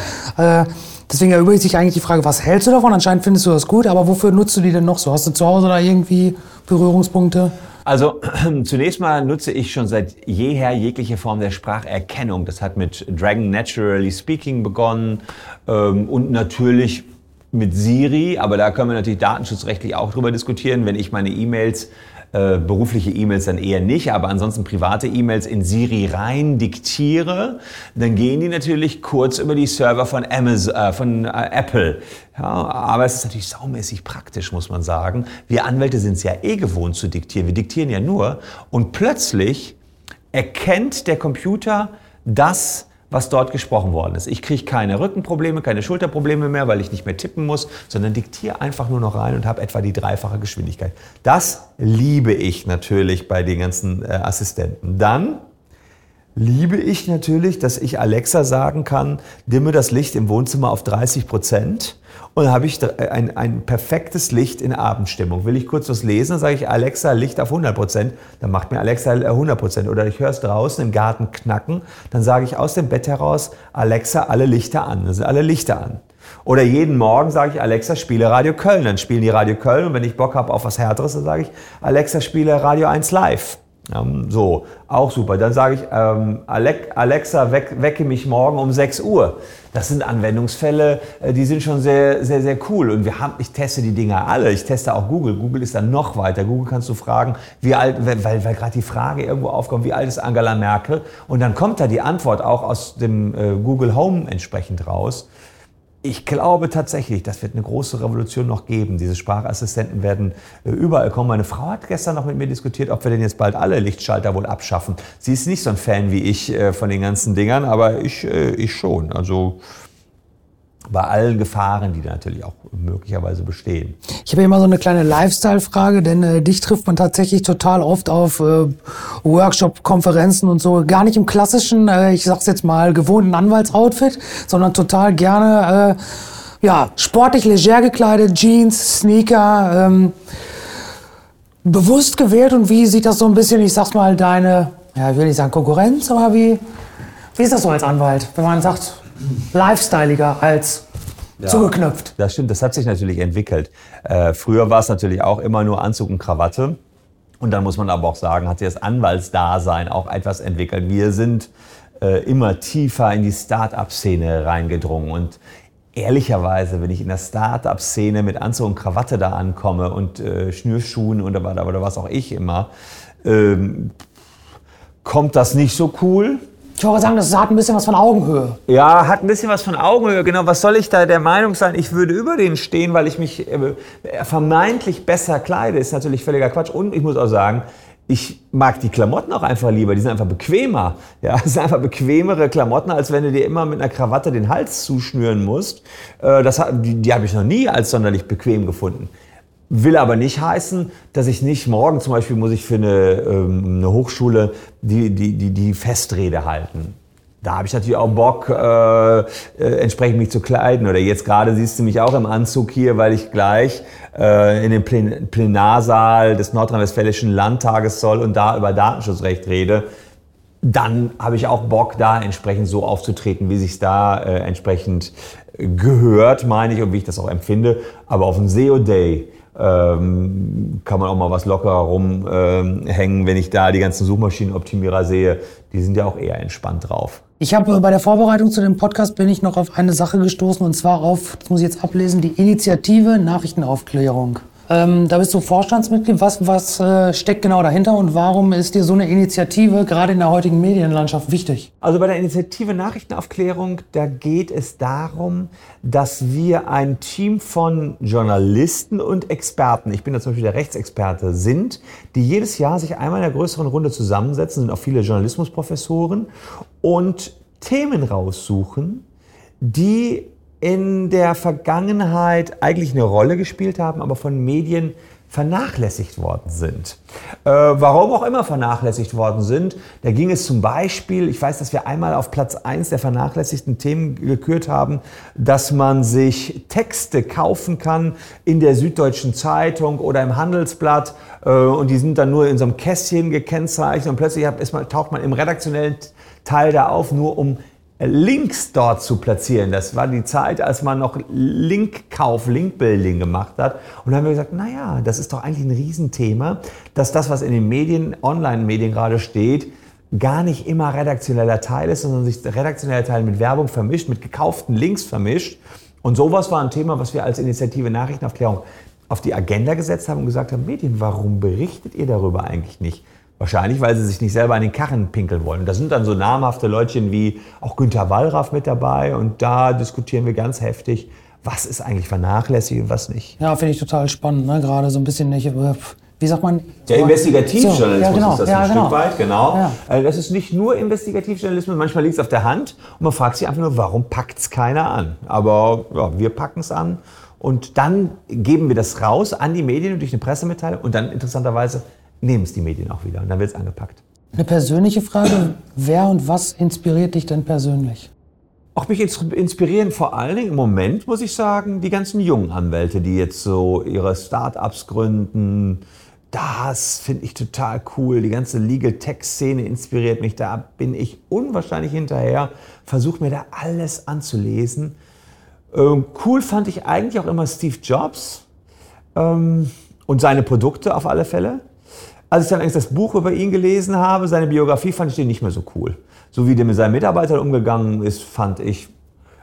Deswegen erübrigt sich eigentlich die Frage, was hältst du davon? Anscheinend findest du das gut, aber wofür nutzt du die denn noch so? Hast du zu Hause da irgendwie Berührungspunkte? Also zunächst mal nutze ich schon seit jeher jegliche Form der Spracherkennung. Das hat mit Dragon Naturally Speaking begonnen ähm, und natürlich mit Siri, aber da können wir natürlich datenschutzrechtlich auch drüber diskutieren, wenn ich meine E-Mails äh, berufliche E-Mails dann eher nicht, aber ansonsten private E-Mails in Siri rein diktiere, dann gehen die natürlich kurz über die Server von, Amazon, äh, von äh, Apple. Ja, aber es ist natürlich saumäßig praktisch, muss man sagen. Wir Anwälte sind es ja eh gewohnt zu diktieren. Wir diktieren ja nur und plötzlich erkennt der Computer das, was dort gesprochen worden ist. Ich kriege keine Rückenprobleme, keine Schulterprobleme mehr, weil ich nicht mehr tippen muss, sondern diktiere einfach nur noch rein und habe etwa die dreifache Geschwindigkeit. Das liebe ich natürlich bei den ganzen äh, Assistenten. Dann liebe ich natürlich, dass ich Alexa sagen kann, dimme das Licht im Wohnzimmer auf 30 Prozent. Und dann habe ich ein, ein perfektes Licht in Abendstimmung. Will ich kurz was lesen, dann sage ich Alexa, Licht auf 100 Prozent. Dann macht mir Alexa 100 Prozent. Oder ich höre es draußen im Garten knacken. Dann sage ich aus dem Bett heraus, Alexa, alle Lichter an. Dann sind alle Lichter an. Oder jeden Morgen sage ich, Alexa, spiele Radio Köln. Dann spielen die Radio Köln. Und wenn ich Bock habe auf was Härteres, dann sage ich, Alexa, spiele Radio 1 live. Ähm, so, auch super. Dann sage ich, ähm, Alexa, weck, wecke mich morgen um 6 Uhr. Das sind Anwendungsfälle, äh, die sind schon sehr, sehr, sehr cool. Und wir haben, ich teste die Dinger alle. Ich teste auch Google. Google ist dann noch weiter. Google kannst du fragen, wie alt, weil, weil gerade die Frage irgendwo aufkommt, wie alt ist Angela Merkel? Und dann kommt da die Antwort auch aus dem äh, Google Home entsprechend raus. Ich glaube tatsächlich, das wird eine große Revolution noch geben. Diese Sprachassistenten werden äh, überall kommen. Meine Frau hat gestern noch mit mir diskutiert, ob wir denn jetzt bald alle Lichtschalter wohl abschaffen. Sie ist nicht so ein Fan wie ich äh, von den ganzen Dingern, aber ich, äh, ich schon. Also bei allen Gefahren, die da natürlich auch möglicherweise bestehen. Ich habe immer so eine kleine Lifestyle-Frage, denn äh, dich trifft man tatsächlich total oft auf äh, Workshop, Konferenzen und so. Gar nicht im klassischen, äh, ich sag's jetzt mal, gewohnten Anwaltsoutfit, sondern total gerne, äh, ja, sportlich, leger gekleidet, Jeans, Sneaker, ähm, bewusst gewählt. Und wie sieht das so ein bisschen, ich sag's mal, deine, ja, ich will nicht sagen Konkurrenz, aber wie, wie ist das so als Anwalt, wenn man sagt, lifestyleiger als ja, zugeknöpft. Das stimmt, das hat sich natürlich entwickelt. Äh, früher war es natürlich auch immer nur Anzug und Krawatte. Und dann muss man aber auch sagen, hat sich das Anwaltsdasein auch etwas entwickelt. Wir sind äh, immer tiefer in die Start-up-Szene reingedrungen. Und ehrlicherweise, wenn ich in der Start-up-Szene mit Anzug und Krawatte da ankomme und äh, Schnürschuhen und da war, was auch ich immer, ähm, kommt das nicht so cool. Ich wollte sagen, das hat ein bisschen was von Augenhöhe. Ja, hat ein bisschen was von Augenhöhe. Genau, was soll ich da der Meinung sein, ich würde über den stehen, weil ich mich äh, vermeintlich besser kleide, ist natürlich völliger Quatsch. Und ich muss auch sagen, ich mag die Klamotten auch einfach lieber. Die sind einfach bequemer. Ja, es sind einfach bequemere Klamotten, als wenn du dir immer mit einer Krawatte den Hals zuschnüren musst. Äh, das, die, die habe ich noch nie als sonderlich bequem gefunden. Will aber nicht heißen, dass ich nicht morgen zum Beispiel muss ich für eine, ähm, eine Hochschule die, die, die, die Festrede halten. Da habe ich natürlich auch Bock, äh, äh, entsprechend mich zu kleiden. Oder jetzt gerade siehst du mich auch im Anzug hier, weil ich gleich äh, in den Plen Plenarsaal des Nordrhein-Westfälischen Landtages soll und da über Datenschutzrecht rede. Dann habe ich auch Bock, da entsprechend so aufzutreten, wie sich da äh, entsprechend gehört, meine ich, und wie ich das auch empfinde. Aber auf dem SEO Day ähm, kann man auch mal was lockerer rumhängen, ähm, wenn ich da die ganzen Suchmaschinenoptimierer sehe. Die sind ja auch eher entspannt drauf. Ich habe äh, bei der Vorbereitung zu dem Podcast bin ich noch auf eine Sache gestoßen und zwar auf, das muss ich jetzt ablesen, die Initiative Nachrichtenaufklärung. Ähm, da bist du Vorstandsmitglied. Was, was äh, steckt genau dahinter und warum ist dir so eine Initiative gerade in der heutigen Medienlandschaft wichtig? Also bei der Initiative Nachrichtenaufklärung, da geht es darum, dass wir ein Team von Journalisten und Experten, ich bin da zum Beispiel der Rechtsexperte, sind, die jedes Jahr sich einmal in einer größeren Runde zusammensetzen, sind auch viele Journalismusprofessoren und Themen raussuchen, die in der Vergangenheit eigentlich eine Rolle gespielt haben, aber von Medien vernachlässigt worden sind. Äh, warum auch immer vernachlässigt worden sind, da ging es zum Beispiel, ich weiß, dass wir einmal auf Platz 1 der vernachlässigten Themen gekürt haben, dass man sich Texte kaufen kann in der Süddeutschen Zeitung oder im Handelsblatt äh, und die sind dann nur in so einem Kästchen gekennzeichnet und plötzlich taucht man im redaktionellen Teil da auf, nur um Links dort zu platzieren. Das war die Zeit, als man noch Linkkauf, Linkbuilding gemacht hat. Und dann haben wir gesagt, naja, das ist doch eigentlich ein Riesenthema, dass das, was in den Medien, Online-Medien gerade steht, gar nicht immer redaktioneller Teil ist, sondern sich redaktioneller Teil mit Werbung vermischt, mit gekauften Links vermischt. Und sowas war ein Thema, was wir als Initiative Nachrichtenaufklärung auf die Agenda gesetzt haben und gesagt haben, Medien, warum berichtet ihr darüber eigentlich nicht? Wahrscheinlich, weil sie sich nicht selber an den Karren pinkeln wollen. da sind dann so namhafte Leutchen wie auch Günter Wallraff mit dabei und da diskutieren wir ganz heftig, was ist eigentlich vernachlässigt und was nicht. Ja, finde ich total spannend, ne? gerade so ein bisschen. Äh, wie sagt man? Der Investigativjournalismus so, ja, genau, ist das ja, ein genau. Stück weit, genau. Also das ist nicht nur Investigativjournalismus, manchmal liegt es auf der Hand und man fragt sich einfach nur, warum packt es keiner an? Aber ja, wir packen es an und dann geben wir das raus an die Medien durch eine Pressemitteilung und dann interessanterweise nehmen es die Medien auch wieder und dann wird es angepackt. Eine persönliche Frage, wer und was inspiriert dich denn persönlich? Auch mich inspirieren vor allen Dingen im Moment, muss ich sagen, die ganzen jungen Anwälte, die jetzt so ihre Start-ups gründen. Das finde ich total cool. Die ganze Legal Tech-Szene inspiriert mich. Da bin ich unwahrscheinlich hinterher. Versuche mir da alles anzulesen. Ähm, cool fand ich eigentlich auch immer Steve Jobs ähm, und seine Produkte auf alle Fälle. Als ich dann eigentlich das Buch über ihn gelesen habe, seine Biografie, fand ich den nicht mehr so cool. So wie der mit seinen Mitarbeitern umgegangen ist, fand ich,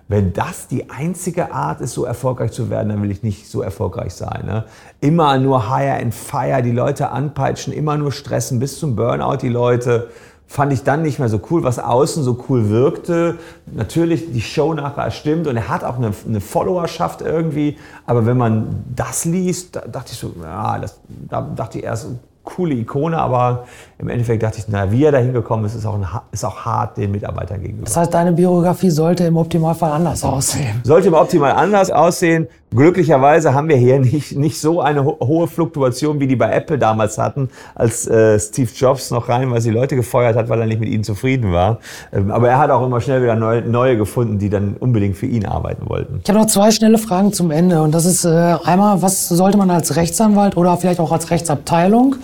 wenn das die einzige Art ist, so erfolgreich zu werden, dann will ich nicht so erfolgreich sein. Ne? Immer nur Hire and Fire, die Leute anpeitschen, immer nur stressen bis zum Burnout die Leute. Fand ich dann nicht mehr so cool, was außen so cool wirkte. Natürlich, die Show nachher stimmt und er hat auch eine, eine Followerschaft irgendwie. Aber wenn man das liest, da dachte ich so, ja, das, da dachte ich erst, coole Ikone, aber im Endeffekt dachte ich, naja, wie er da hingekommen ist, ist auch, ein, ist auch hart den Mitarbeitern gegenüber. Das heißt, deine Biografie sollte im Optimalfall anders aussehen. Sollte im Optimal anders aussehen. Glücklicherweise haben wir hier nicht, nicht so eine ho hohe Fluktuation, wie die bei Apple damals hatten, als äh, Steve Jobs noch rein, weil sie Leute gefeuert hat, weil er nicht mit ihnen zufrieden war. Ähm, aber er hat auch immer schnell wieder neue, neue gefunden, die dann unbedingt für ihn arbeiten wollten. Ich habe noch zwei schnelle Fragen zum Ende. Und das ist äh, einmal, was sollte man als Rechtsanwalt oder vielleicht auch als Rechtsabteilung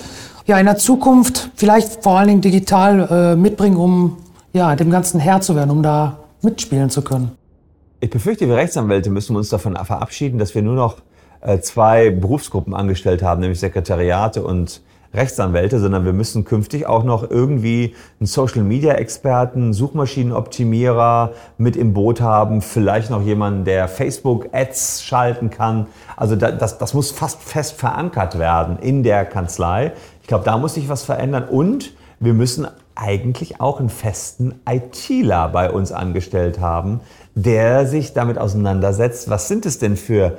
ja, in der Zukunft vielleicht vor allen Dingen digital äh, mitbringen, um ja, dem Ganzen Herr zu werden, um da mitspielen zu können? Ich befürchte, wir Rechtsanwälte müssen uns davon verabschieden, dass wir nur noch äh, zwei Berufsgruppen angestellt haben, nämlich Sekretariate und Rechtsanwälte, sondern wir müssen künftig auch noch irgendwie einen Social-Media-Experten, Suchmaschinenoptimierer mit im Boot haben, vielleicht noch jemanden, der Facebook-Ads schalten kann. Also das, das muss fast fest verankert werden in der Kanzlei. Ich glaube, da muss sich was verändern und wir müssen eigentlich auch einen festen ITler bei uns angestellt haben, der sich damit auseinandersetzt, was sind es denn für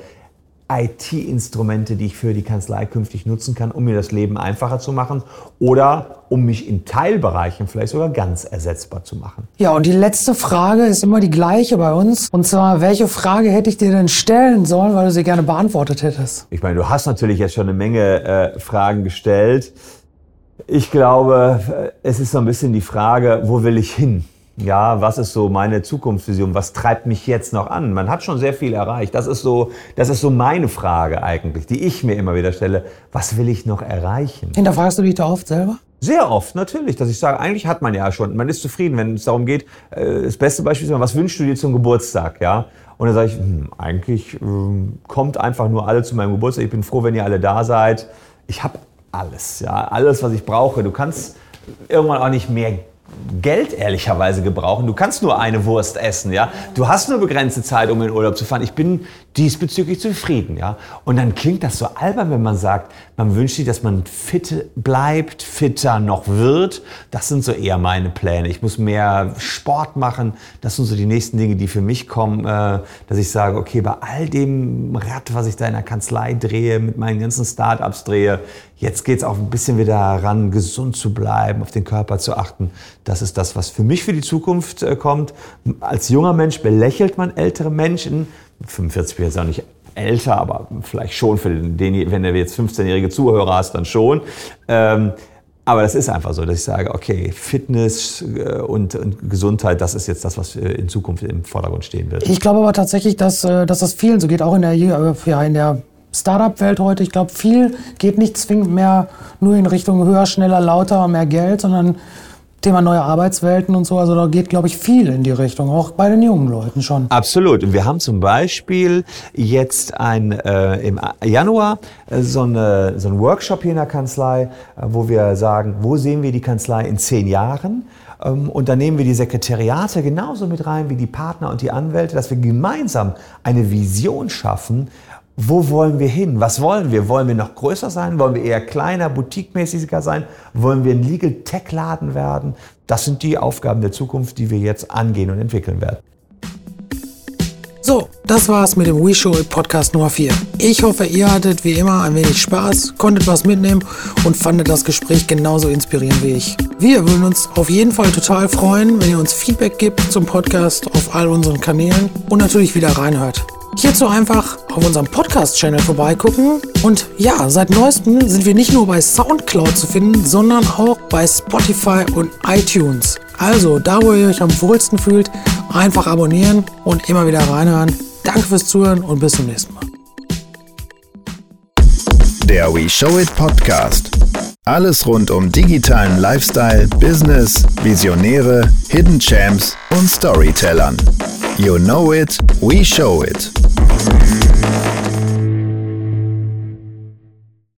IT-Instrumente, die ich für die Kanzlei künftig nutzen kann, um mir das Leben einfacher zu machen oder um mich in Teilbereichen vielleicht sogar ganz ersetzbar zu machen. Ja, und die letzte Frage ist immer die gleiche bei uns. Und zwar, welche Frage hätte ich dir denn stellen sollen, weil du sie gerne beantwortet hättest? Ich meine, du hast natürlich jetzt schon eine Menge äh, Fragen gestellt. Ich glaube, es ist so ein bisschen die Frage, wo will ich hin? Ja, was ist so meine Zukunftsvision? Was treibt mich jetzt noch an? Man hat schon sehr viel erreicht. Das ist so, das ist so meine Frage eigentlich, die ich mir immer wieder stelle. Was will ich noch erreichen? Hinterfragst du dich da oft selber? Sehr oft, natürlich, dass ich sage, eigentlich hat man ja schon, man ist zufrieden, wenn es darum geht. Äh, das beste Beispiel ist, was wünschst du dir zum Geburtstag, ja? Und dann sage ich, hm, eigentlich ähm, kommt einfach nur alle zu meinem Geburtstag. Ich bin froh, wenn ihr alle da seid. Ich habe alles, ja, alles, was ich brauche. Du kannst irgendwann auch nicht mehr Geld ehrlicherweise gebrauchen. Du kannst nur eine Wurst essen, ja. Du hast nur begrenzte Zeit, um in Urlaub zu fahren. Ich bin diesbezüglich zufrieden, ja. Und dann klingt das so albern, wenn man sagt, man wünscht sich, dass man fit bleibt, fitter noch wird. Das sind so eher meine Pläne. Ich muss mehr Sport machen. Das sind so die nächsten Dinge, die für mich kommen, äh, dass ich sage, okay, bei all dem Rad, was ich da in der Kanzlei drehe, mit meinen ganzen Startups drehe, jetzt geht es auch ein bisschen wieder daran, gesund zu bleiben, auf den Körper zu achten. Das ist das, was für mich für die Zukunft äh, kommt. Als junger Mensch belächelt man ältere Menschen. 45 bin jetzt auch nicht älter, aber vielleicht schon für den, wenn du jetzt 15-jährige Zuhörer hast, dann schon. Ähm, aber das ist einfach so, dass ich sage, okay, Fitness äh, und, und, Gesundheit, das ist jetzt das, was in Zukunft im Vordergrund stehen wird. Ich glaube aber tatsächlich, dass, äh, dass das vielen so geht, auch in der, äh, ja, in der Startup-Welt heute. Ich glaube, viel geht nicht zwingend mehr nur in Richtung höher, schneller, lauter, mehr Geld, sondern Thema neue Arbeitswelten und so. Also da geht, glaube ich, viel in die Richtung, auch bei den jungen Leuten schon. Absolut. Und wir haben zum Beispiel jetzt ein, äh, im Januar äh, so, eine, so einen Workshop hier in der Kanzlei, äh, wo wir sagen, wo sehen wir die Kanzlei in zehn Jahren? Ähm, und dann nehmen wir die Sekretariate genauso mit rein wie die Partner und die Anwälte, dass wir gemeinsam eine Vision schaffen, wo wollen wir hin? Was wollen wir? Wollen wir noch größer sein? Wollen wir eher kleiner, boutiquemäßiger sein? Wollen wir ein Legal Tech Laden werden? Das sind die Aufgaben der Zukunft, die wir jetzt angehen und entwickeln werden. So, das war's mit dem WeShow Podcast Nummer 4. Ich hoffe, ihr hattet wie immer ein wenig Spaß, konntet was mitnehmen und fandet das Gespräch genauso inspirierend wie ich. Wir würden uns auf jeden Fall total freuen, wenn ihr uns Feedback gibt zum Podcast auf all unseren Kanälen und natürlich wieder reinhört. Hierzu einfach auf unserem Podcast-Channel vorbeigucken. Und ja, seit neuestem sind wir nicht nur bei Soundcloud zu finden, sondern auch bei Spotify und iTunes. Also, da wo ihr euch am wohlsten fühlt, einfach abonnieren und immer wieder reinhören. Danke fürs Zuhören und bis zum nächsten Mal. Der We Show It Podcast. Alles rund um digitalen Lifestyle, Business, Visionäre, Hidden Champs und Storytellern. You know it, we show it. Peace.